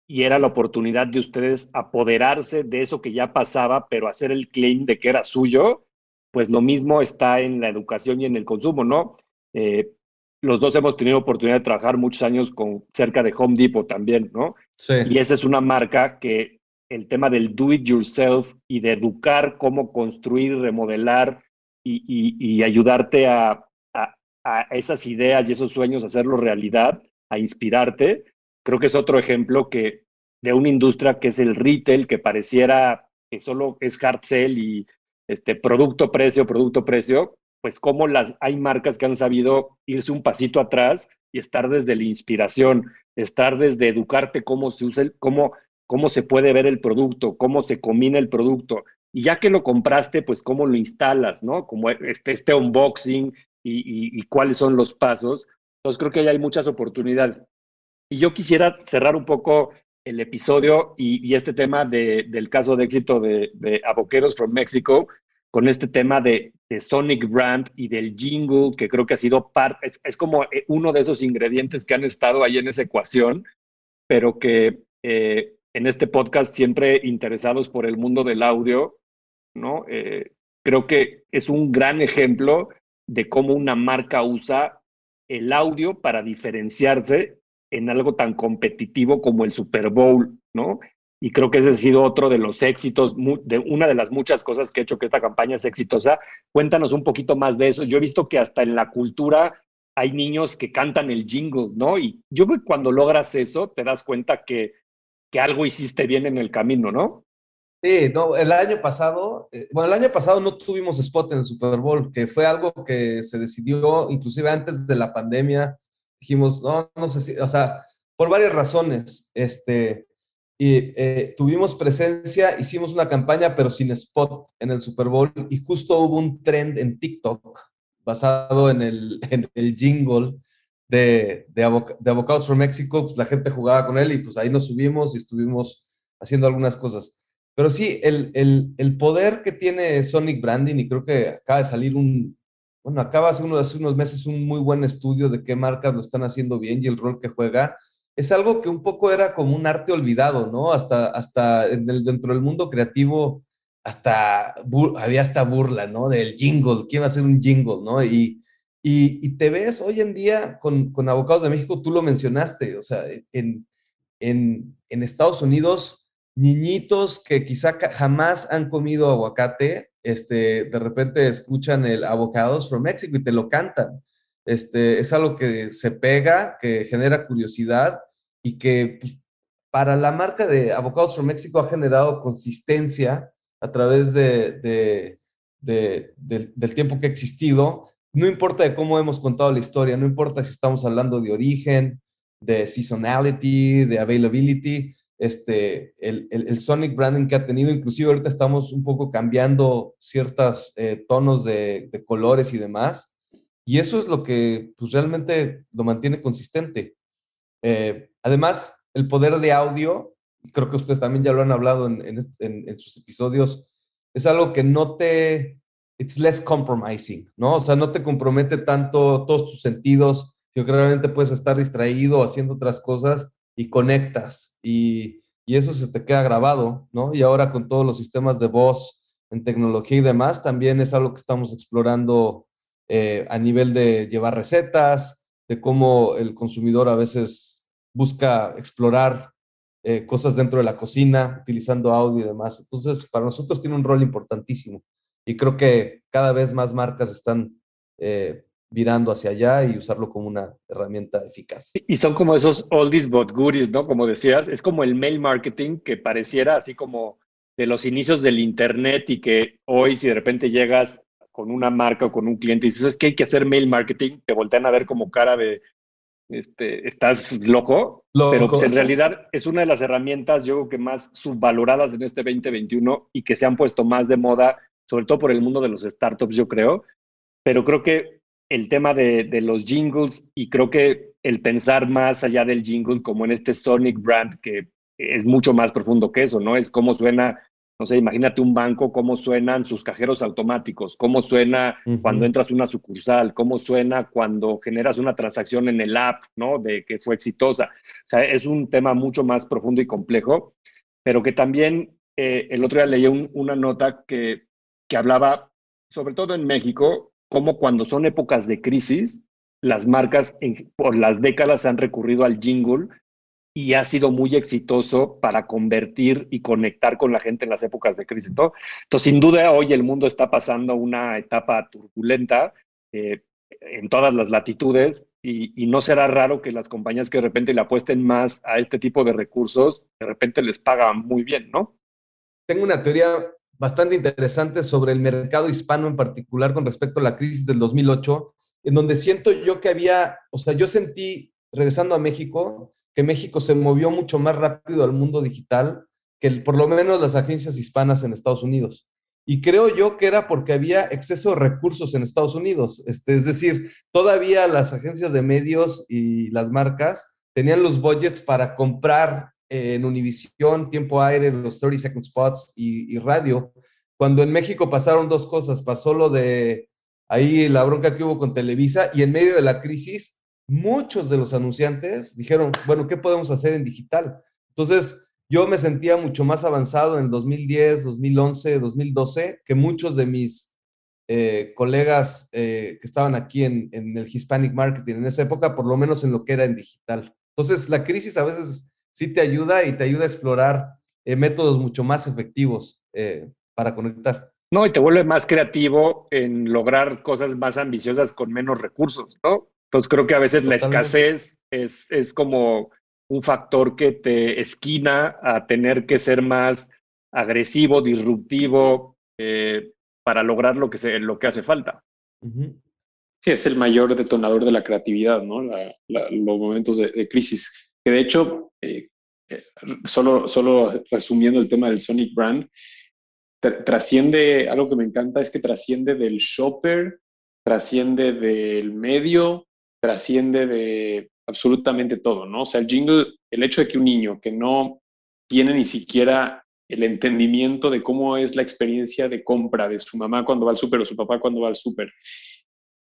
y era la oportunidad de ustedes apoderarse de eso que ya pasaba, pero hacer el claim de que era suyo, pues lo mismo está en la educación y en el consumo, ¿no? Eh, los dos hemos tenido oportunidad de trabajar muchos años con cerca de Home Depot también, ¿no? Sí. Y esa es una marca que el tema del do it yourself y de educar cómo construir, remodelar y, y, y ayudarte a, a, a, esas ideas y esos sueños, hacerlo realidad, a inspirarte, creo que es otro ejemplo que de una industria que es el retail, que pareciera que solo es hard sell y este producto, precio, producto, precio, pues como las, hay marcas que han sabido irse un pasito atrás y estar desde la inspiración, estar desde educarte cómo se usa, el, cómo cómo se puede ver el producto, cómo se combina el producto. Y ya que lo compraste, pues cómo lo instalas, ¿no? Como este, este unboxing y, y, y, cuáles son los pasos. Entonces creo que ahí hay muchas oportunidades. Y yo quisiera cerrar un poco el episodio y, este tema de, del caso de éxito de, de Aboqueros from Mexico con este tema de, de, Sonic Brand y del jingle, que creo que ha sido parte, es, como uno de esos ingredientes que han estado ahí en esa ecuación, pero que eh, en este podcast siempre interesados por el mundo del audio, ¿no? Eh, creo que es un gran ejemplo de cómo una marca usa el audio para diferenciarse en algo tan competitivo como el Super Bowl, ¿no? Y creo que ese ha sido otro de los éxitos, de una de las muchas cosas que ha hecho que esta campaña sea exitosa. Cuéntanos un poquito más de eso. Yo he visto que hasta en la cultura hay niños que cantan el jingle, ¿no? Y yo creo que cuando logras eso, te das cuenta que que algo hiciste bien en el camino, ¿no? Sí, no, el año pasado, eh, bueno, el año pasado no tuvimos spot en el Super Bowl, que fue algo que se decidió inclusive antes de la pandemia. Dijimos, no, no sé si, o sea, por varias razones, este, y eh, tuvimos presencia, hicimos una campaña, pero sin spot en el Super Bowl, y justo hubo un trend en TikTok basado en el, el jingle de, de, de Avocados from Mexico, pues la gente jugaba con él y pues ahí nos subimos y estuvimos haciendo algunas cosas. Pero sí, el, el, el poder que tiene Sonic Branding, y creo que acaba de salir un, bueno, acaba hace unos, meses un muy buen estudio de qué marcas lo están haciendo bien y el rol que juega, es algo que un poco era como un arte olvidado, ¿no? Hasta, hasta dentro del mundo creativo, hasta había hasta burla, ¿no? Del jingle, ¿quién va a hacer un jingle, ¿no? Y, y, te ves hoy en día con, con Abocados de México, tú lo mencionaste, o sea, en, en Estados Unidos, niñitos que quizá jamás han comido aguacate, este, de repente escuchan el Avocados from Mexico y te lo cantan. Este, es algo que se pega, que genera curiosidad y que pues, para la marca de Avocados from Mexico ha generado consistencia a través de, de, de, del tiempo que ha existido no importa de cómo hemos contado la historia, no importa si estamos hablando de origen, de seasonality, de availability, este, el, el, el Sonic branding que ha tenido, inclusive ahorita estamos un poco cambiando ciertos eh, tonos de, colores y demás, y eso es lo que pues, realmente lo mantiene consistente. Eh, además, el poder de audio, creo que ustedes también ya lo han hablado en, en, en sus episodios, es algo que no te, it's less compromising, ¿no? O sea, no te compromete tanto todos tus sentidos, sino que realmente puedes estar distraído haciendo otras cosas y conectas y, y, eso se te queda grabado, ¿no? Y ahora con todos los sistemas de voz en tecnología y demás, también es algo que estamos explorando eh, a nivel de llevar recetas, de cómo el consumidor a veces busca explorar eh, cosas dentro de la cocina, utilizando audio y demás. Entonces, para nosotros tiene un rol importantísimo y creo que cada vez más marcas están eh, virando hacia allá y usarlo como una herramienta eficaz. Y son como esos oldies but goodies, ¿no? Como decías, es como el mail marketing que pareciera así como de los inicios del Internet y que hoy si de repente llegas con una marca o con un cliente y dices, es que hay que hacer mail marketing, te voltean a ver como cara de, este, estás loco, pero pues, en realidad es una de las herramientas, yo creo que más subvaloradas en este 2021 y que se han puesto más de moda, sobre todo por el mundo de los startups, yo creo. Pero creo que el tema de, de los jingles y creo que el pensar más allá del jingle, como en este Sonic brand, que es mucho más profundo que eso, ¿no? Es cómo suena no sé, imagínate un banco, cómo suenan sus cajeros automáticos, cómo suena cuando entras a una sucursal, cómo suena cuando generas una transacción en el app, ¿no? De que fue exitosa. O sea, es un tema mucho más profundo y complejo, pero que también eh, el otro día leí una nota que, que hablaba, sobre todo en México, cómo cuando son épocas de crisis, las marcas por las décadas han recurrido al jingle y ha sido muy exitoso para convertir y conectar con la gente en las épocas de crisis. Entonces, sin duda, hoy el mundo está pasando una etapa turbulenta eh, en todas las latitudes y, no será raro que las compañías que de repente le apuesten más a este tipo de recursos, de repente les pagan muy bien, ¿no? Tengo una teoría bastante interesante sobre el mercado hispano en particular con respecto a la crisis del 2008, en donde siento yo que había, o sea, yo sentí, regresando a México, que México se movió mucho más rápido al mundo digital que por lo menos las agencias hispanas en Estados Unidos. Y creo yo que era porque había exceso de recursos en Estados Unidos. Este, es decir, todavía las agencias de medios y las marcas tenían los budgets para comprar en Univision, Tiempo Aire, los 30 Second Spots y, radio. Cuando en México pasaron dos cosas, pasó lo de ahí la bronca que hubo con Televisa y en medio de la crisis muchos de los anunciantes dijeron, bueno, ¿qué podemos hacer en digital? Entonces, yo me sentía mucho más avanzado en el 2010, 2011, 2012 que muchos de mis eh, colegas eh, que estaban aquí en, el Hispanic Marketing en esa época, por lo menos en lo que era en digital. Entonces, la crisis a veces sí te ayuda y te ayuda a explorar eh, métodos mucho más efectivos para conectar. No, y te vuelve más creativo en lograr cosas más ambiciosas con menos recursos, ¿no? Entonces creo que a veces la escasez es, es como un factor que te esquina a tener que ser más agresivo, disruptivo, eh, para lograr lo que, se, lo que hace falta. Sí, es el mayor detonador de la creatividad, ¿no? los momentos de, crisis. Que de hecho, eh, eh, solo, solo resumiendo el tema del Sonic Brand, trasciende, algo que me encanta es que trasciende del shopper, trasciende del medio, trasciende de absolutamente todo, ¿no? O sea, el jingle, el hecho de que un niño que no tiene ni siquiera el entendimiento de cómo es la experiencia de compra de su mamá cuando va al súper o su papá cuando va al súper,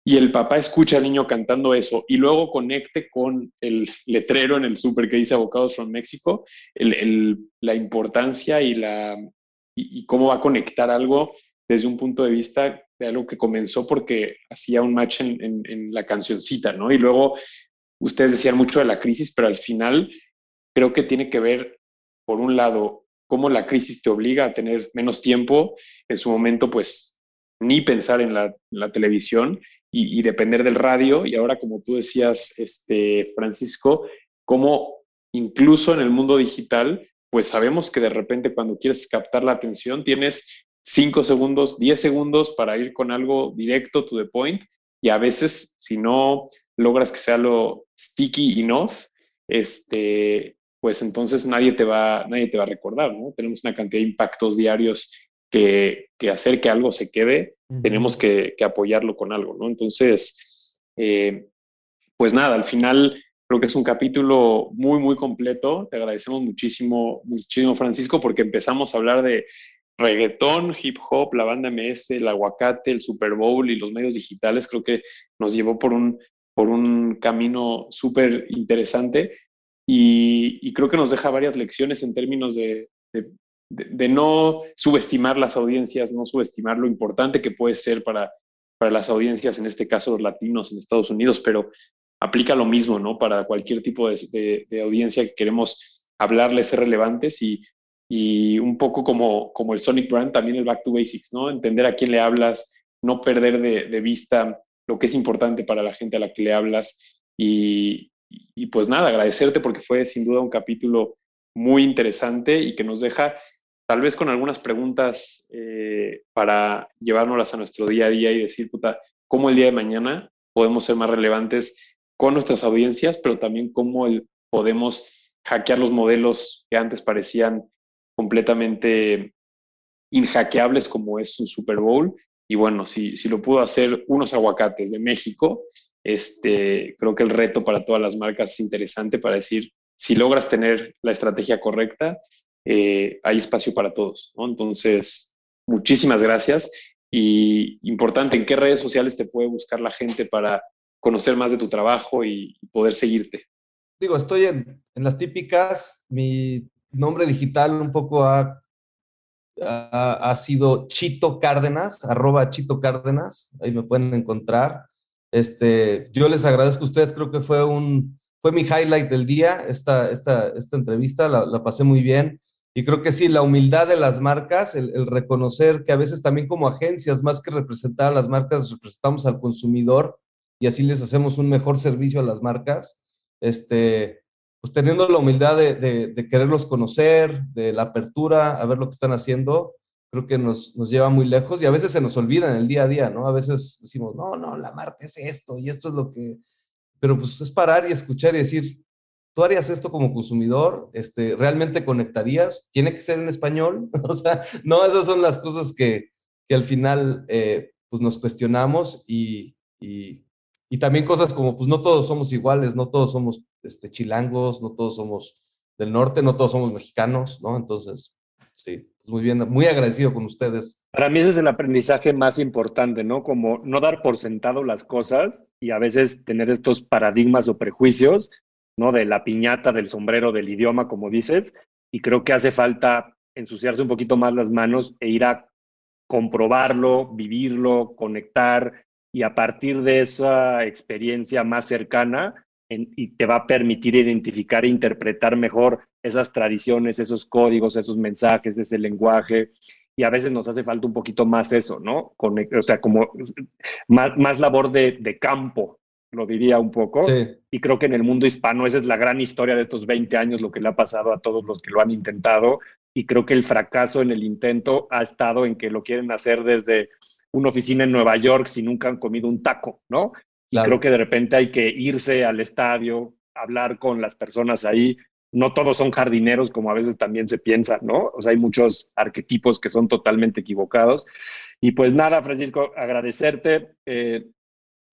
y el papá escucha al niño cantando eso y luego conecte con el letrero en el súper que dice Abocados from México, la importancia y, cómo va a conectar algo desde un punto de vista de algo que comenzó porque hacía un match en, la cancioncita, ¿no? Y luego ustedes decían mucho de la crisis, pero al final creo que tiene que ver, por un lado, cómo la crisis te obliga a tener menos tiempo, en su momento, pues, ni pensar en la, televisión y, depender del radio. Y ahora, como tú decías, este, Francisco, cómo incluso en el mundo digital, pues sabemos que de repente cuando quieres captar la atención tienes 5 segundos, 10 segundos para ir con algo directo to the point y a veces si no logras que sea lo sticky enough, este, pues entonces nadie te va, nadie te va a recordar, ¿no? Tenemos una cantidad de impactos diarios que, que hacer que algo se quede, tenemos que, que, apoyarlo con algo, ¿no? Entonces, eh, pues nada, al final creo que es un capítulo muy, muy completo. Te agradecemos muchísimo, muchísimo, Francisco, porque empezamos a hablar de reggaetón, hip hop, la banda MS, el aguacate, el Super Bowl y los medios digitales, creo que nos llevó por un, por un camino súper interesante y, creo que nos deja varias lecciones en términos de, de, no subestimar las audiencias, no subestimar lo importante que puede ser para, para las audiencias, en este caso los latinos en Estados Unidos, pero aplica lo mismo, ¿no? Para cualquier tipo de, de audiencia que queremos hablarles, ser relevantes y y un poco como, como el Sonic Brand, también el Back to Basics, ¿no? Entender a quién le hablas, no perder de, vista lo que es importante para la gente a la que le hablas. Y, y pues nada, agradecerte porque fue sin duda un capítulo muy interesante y que nos deja tal vez con algunas preguntas eh, para llevárnoslas a nuestro día a día y decir, puta, cómo el día de mañana podemos ser más relevantes con nuestras audiencias, pero también cómo podemos hackear los modelos que antes parecían completamente inhackeables como es un Super Bowl. Y bueno, si, si lo pudo hacer unos aguacates de México, este, creo que el reto para todas las marcas es interesante para decir, si logras tener la estrategia correcta, eh, hay espacio para todos. Entonces, muchísimas gracias. Y importante, ¿en qué redes sociales te puede buscar la gente para conocer más de tu trabajo y poder seguirte? Digo, estoy en, las típicas. Mi nombre digital un poco ha, ha, sido Chito Cárdenas, arroba Chito Cárdenas. Ahí me pueden encontrar. Este, yo les agradezco a ustedes, creo que fue un, fue mi highlight del día, esta, esta, esta entrevista, la pasé muy bien. Y creo que sí, la humildad de las marcas, el, el, reconocer que a veces también como agencias, más que representar a las marcas, representamos al consumidor y así les hacemos un mejor servicio a las marcas. Este, pues teniendo la humildad de, de, de quererlos conocer, de la apertura, a ver lo que están haciendo, creo que nos, nos, lleva muy lejos y a veces se nos olvida en el día a día, ¿no? A veces decimos, no, no, la marca es esto y esto es lo que... Pero pues es parar y escuchar y decir, ¿Tú harías esto como consumidor? Este, ¿Realmente conectarías? ¿Tiene que ser en español? o sea, no, esas son las cosas que, que al final eh, pues nos cuestionamos y, y, y, también cosas como, pues no todos somos iguales, no todos somos este, chilangos, no todos somos del norte, no todos somos mexicanos, ¿no? Entonces, sí, pues muy bien, muy agradecido con ustedes. Para mí ese es el aprendizaje más importante, ¿no? Como no dar por sentado las cosas y a veces tener estos paradigmas o prejuicios ¿no? De la piñata, del sombrero, del idioma, como dices, y creo que hace falta ensuciarse un poquito más las manos e ir a comprobarlo, vivirlo, conectar, y a partir de esa experiencia más cercana, te va a permitir identificar e interpretar mejor esas tradiciones, esos códigos, esos mensajes, ese lenguaje, y a veces nos hace falta un poquito más eso, ¿no? O sea, como más, labor de campo, lo diría un poco. Sí. Y creo que en el mundo hispano esa es la gran historia de estos 20 años, lo que le ha pasado a todos los que lo han intentado. Y creo que el fracaso en el intento ha estado en que lo quieren hacer desde una oficina en Nueva York si nunca han comido un taco, ¿no? Y claro. creo que de repente hay que irse al estadio, hablar con las personas ahí. No todos son jardineros, como a veces también se piensa, ¿no? O sea, hay muchos arquetipos que son totalmente equivocados. Y pues nada, Francisco, agradecerte. Eh,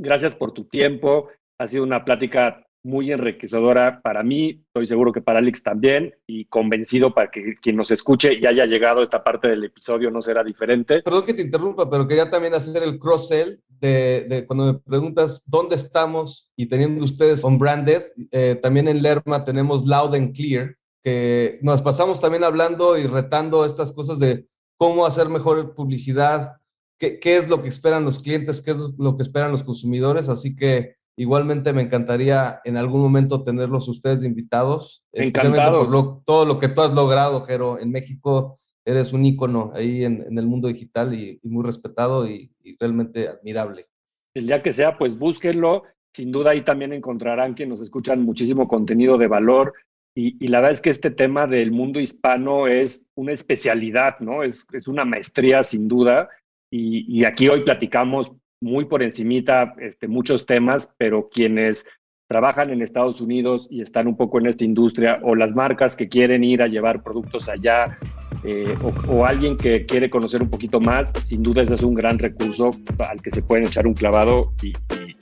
Gracias por tu tiempo. Ha sido una plática muy enriquecedora para mí, estoy seguro que para Alex también, y convencido para que quien nos escuche y haya llegado a esta parte del episodio no será diferente. Perdón que te interrumpa, pero quería también hacer el cross-sell de, de, cuando me preguntas dónde estamos y teniendo ustedes on branded, eh, también en Lerma tenemos Loud and Clear, que nos pasamos también hablando y retando estas cosas de cómo hacer mejor publicidad, qué, qué, es lo que esperan los clientes, qué es lo que esperan los consumidores, así que igualmente me encantaría en algún momento tenerlos ustedes de invitados, Encantados. por lo, todo lo que tú has logrado, Jero, en México eres un ícono ahí en, en el mundo digital y, y muy respetado y, y, realmente admirable. El día que sea, pues búsquenlo. Sin duda ahí también encontrarán que nos escuchan muchísimo contenido de valor, y, y, la verdad es que este tema del mundo hispano es una especialidad, ¿no? Es, es una maestría sin duda. Y, y, aquí hoy platicamos muy por encimita este, muchos temas, pero quienes trabajan en Estados Unidos y están un poco en esta industria, o las marcas que quieren ir a llevar productos allá, eh, o, o, alguien que quiere conocer un poquito más, sin duda ese es un gran recurso al que se pueden echar un clavado y, y,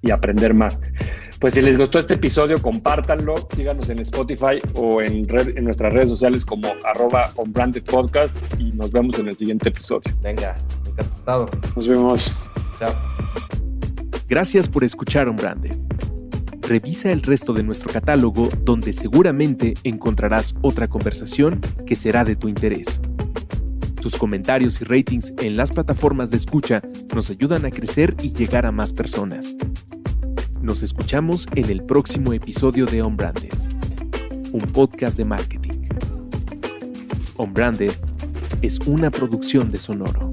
y aprender más. Pues si les gustó este episodio, compártanlo, síganos en Spotify o en, red, en nuestras redes sociales como arroba podcast y nos vemos en el siguiente episodio. Venga, encantado. Nos vemos. Chao. Gracias por escuchar On Branded. Revisa el resto de nuestro catálogo donde seguramente encontrarás otra conversación que será de tu interés. Tus comentarios y ratings en las plataformas de escucha nos ayudan a crecer y llegar a más personas. Nos escuchamos en el próximo episodio de On Branded, un podcast de marketing. On Branded es una producción de Sonoro.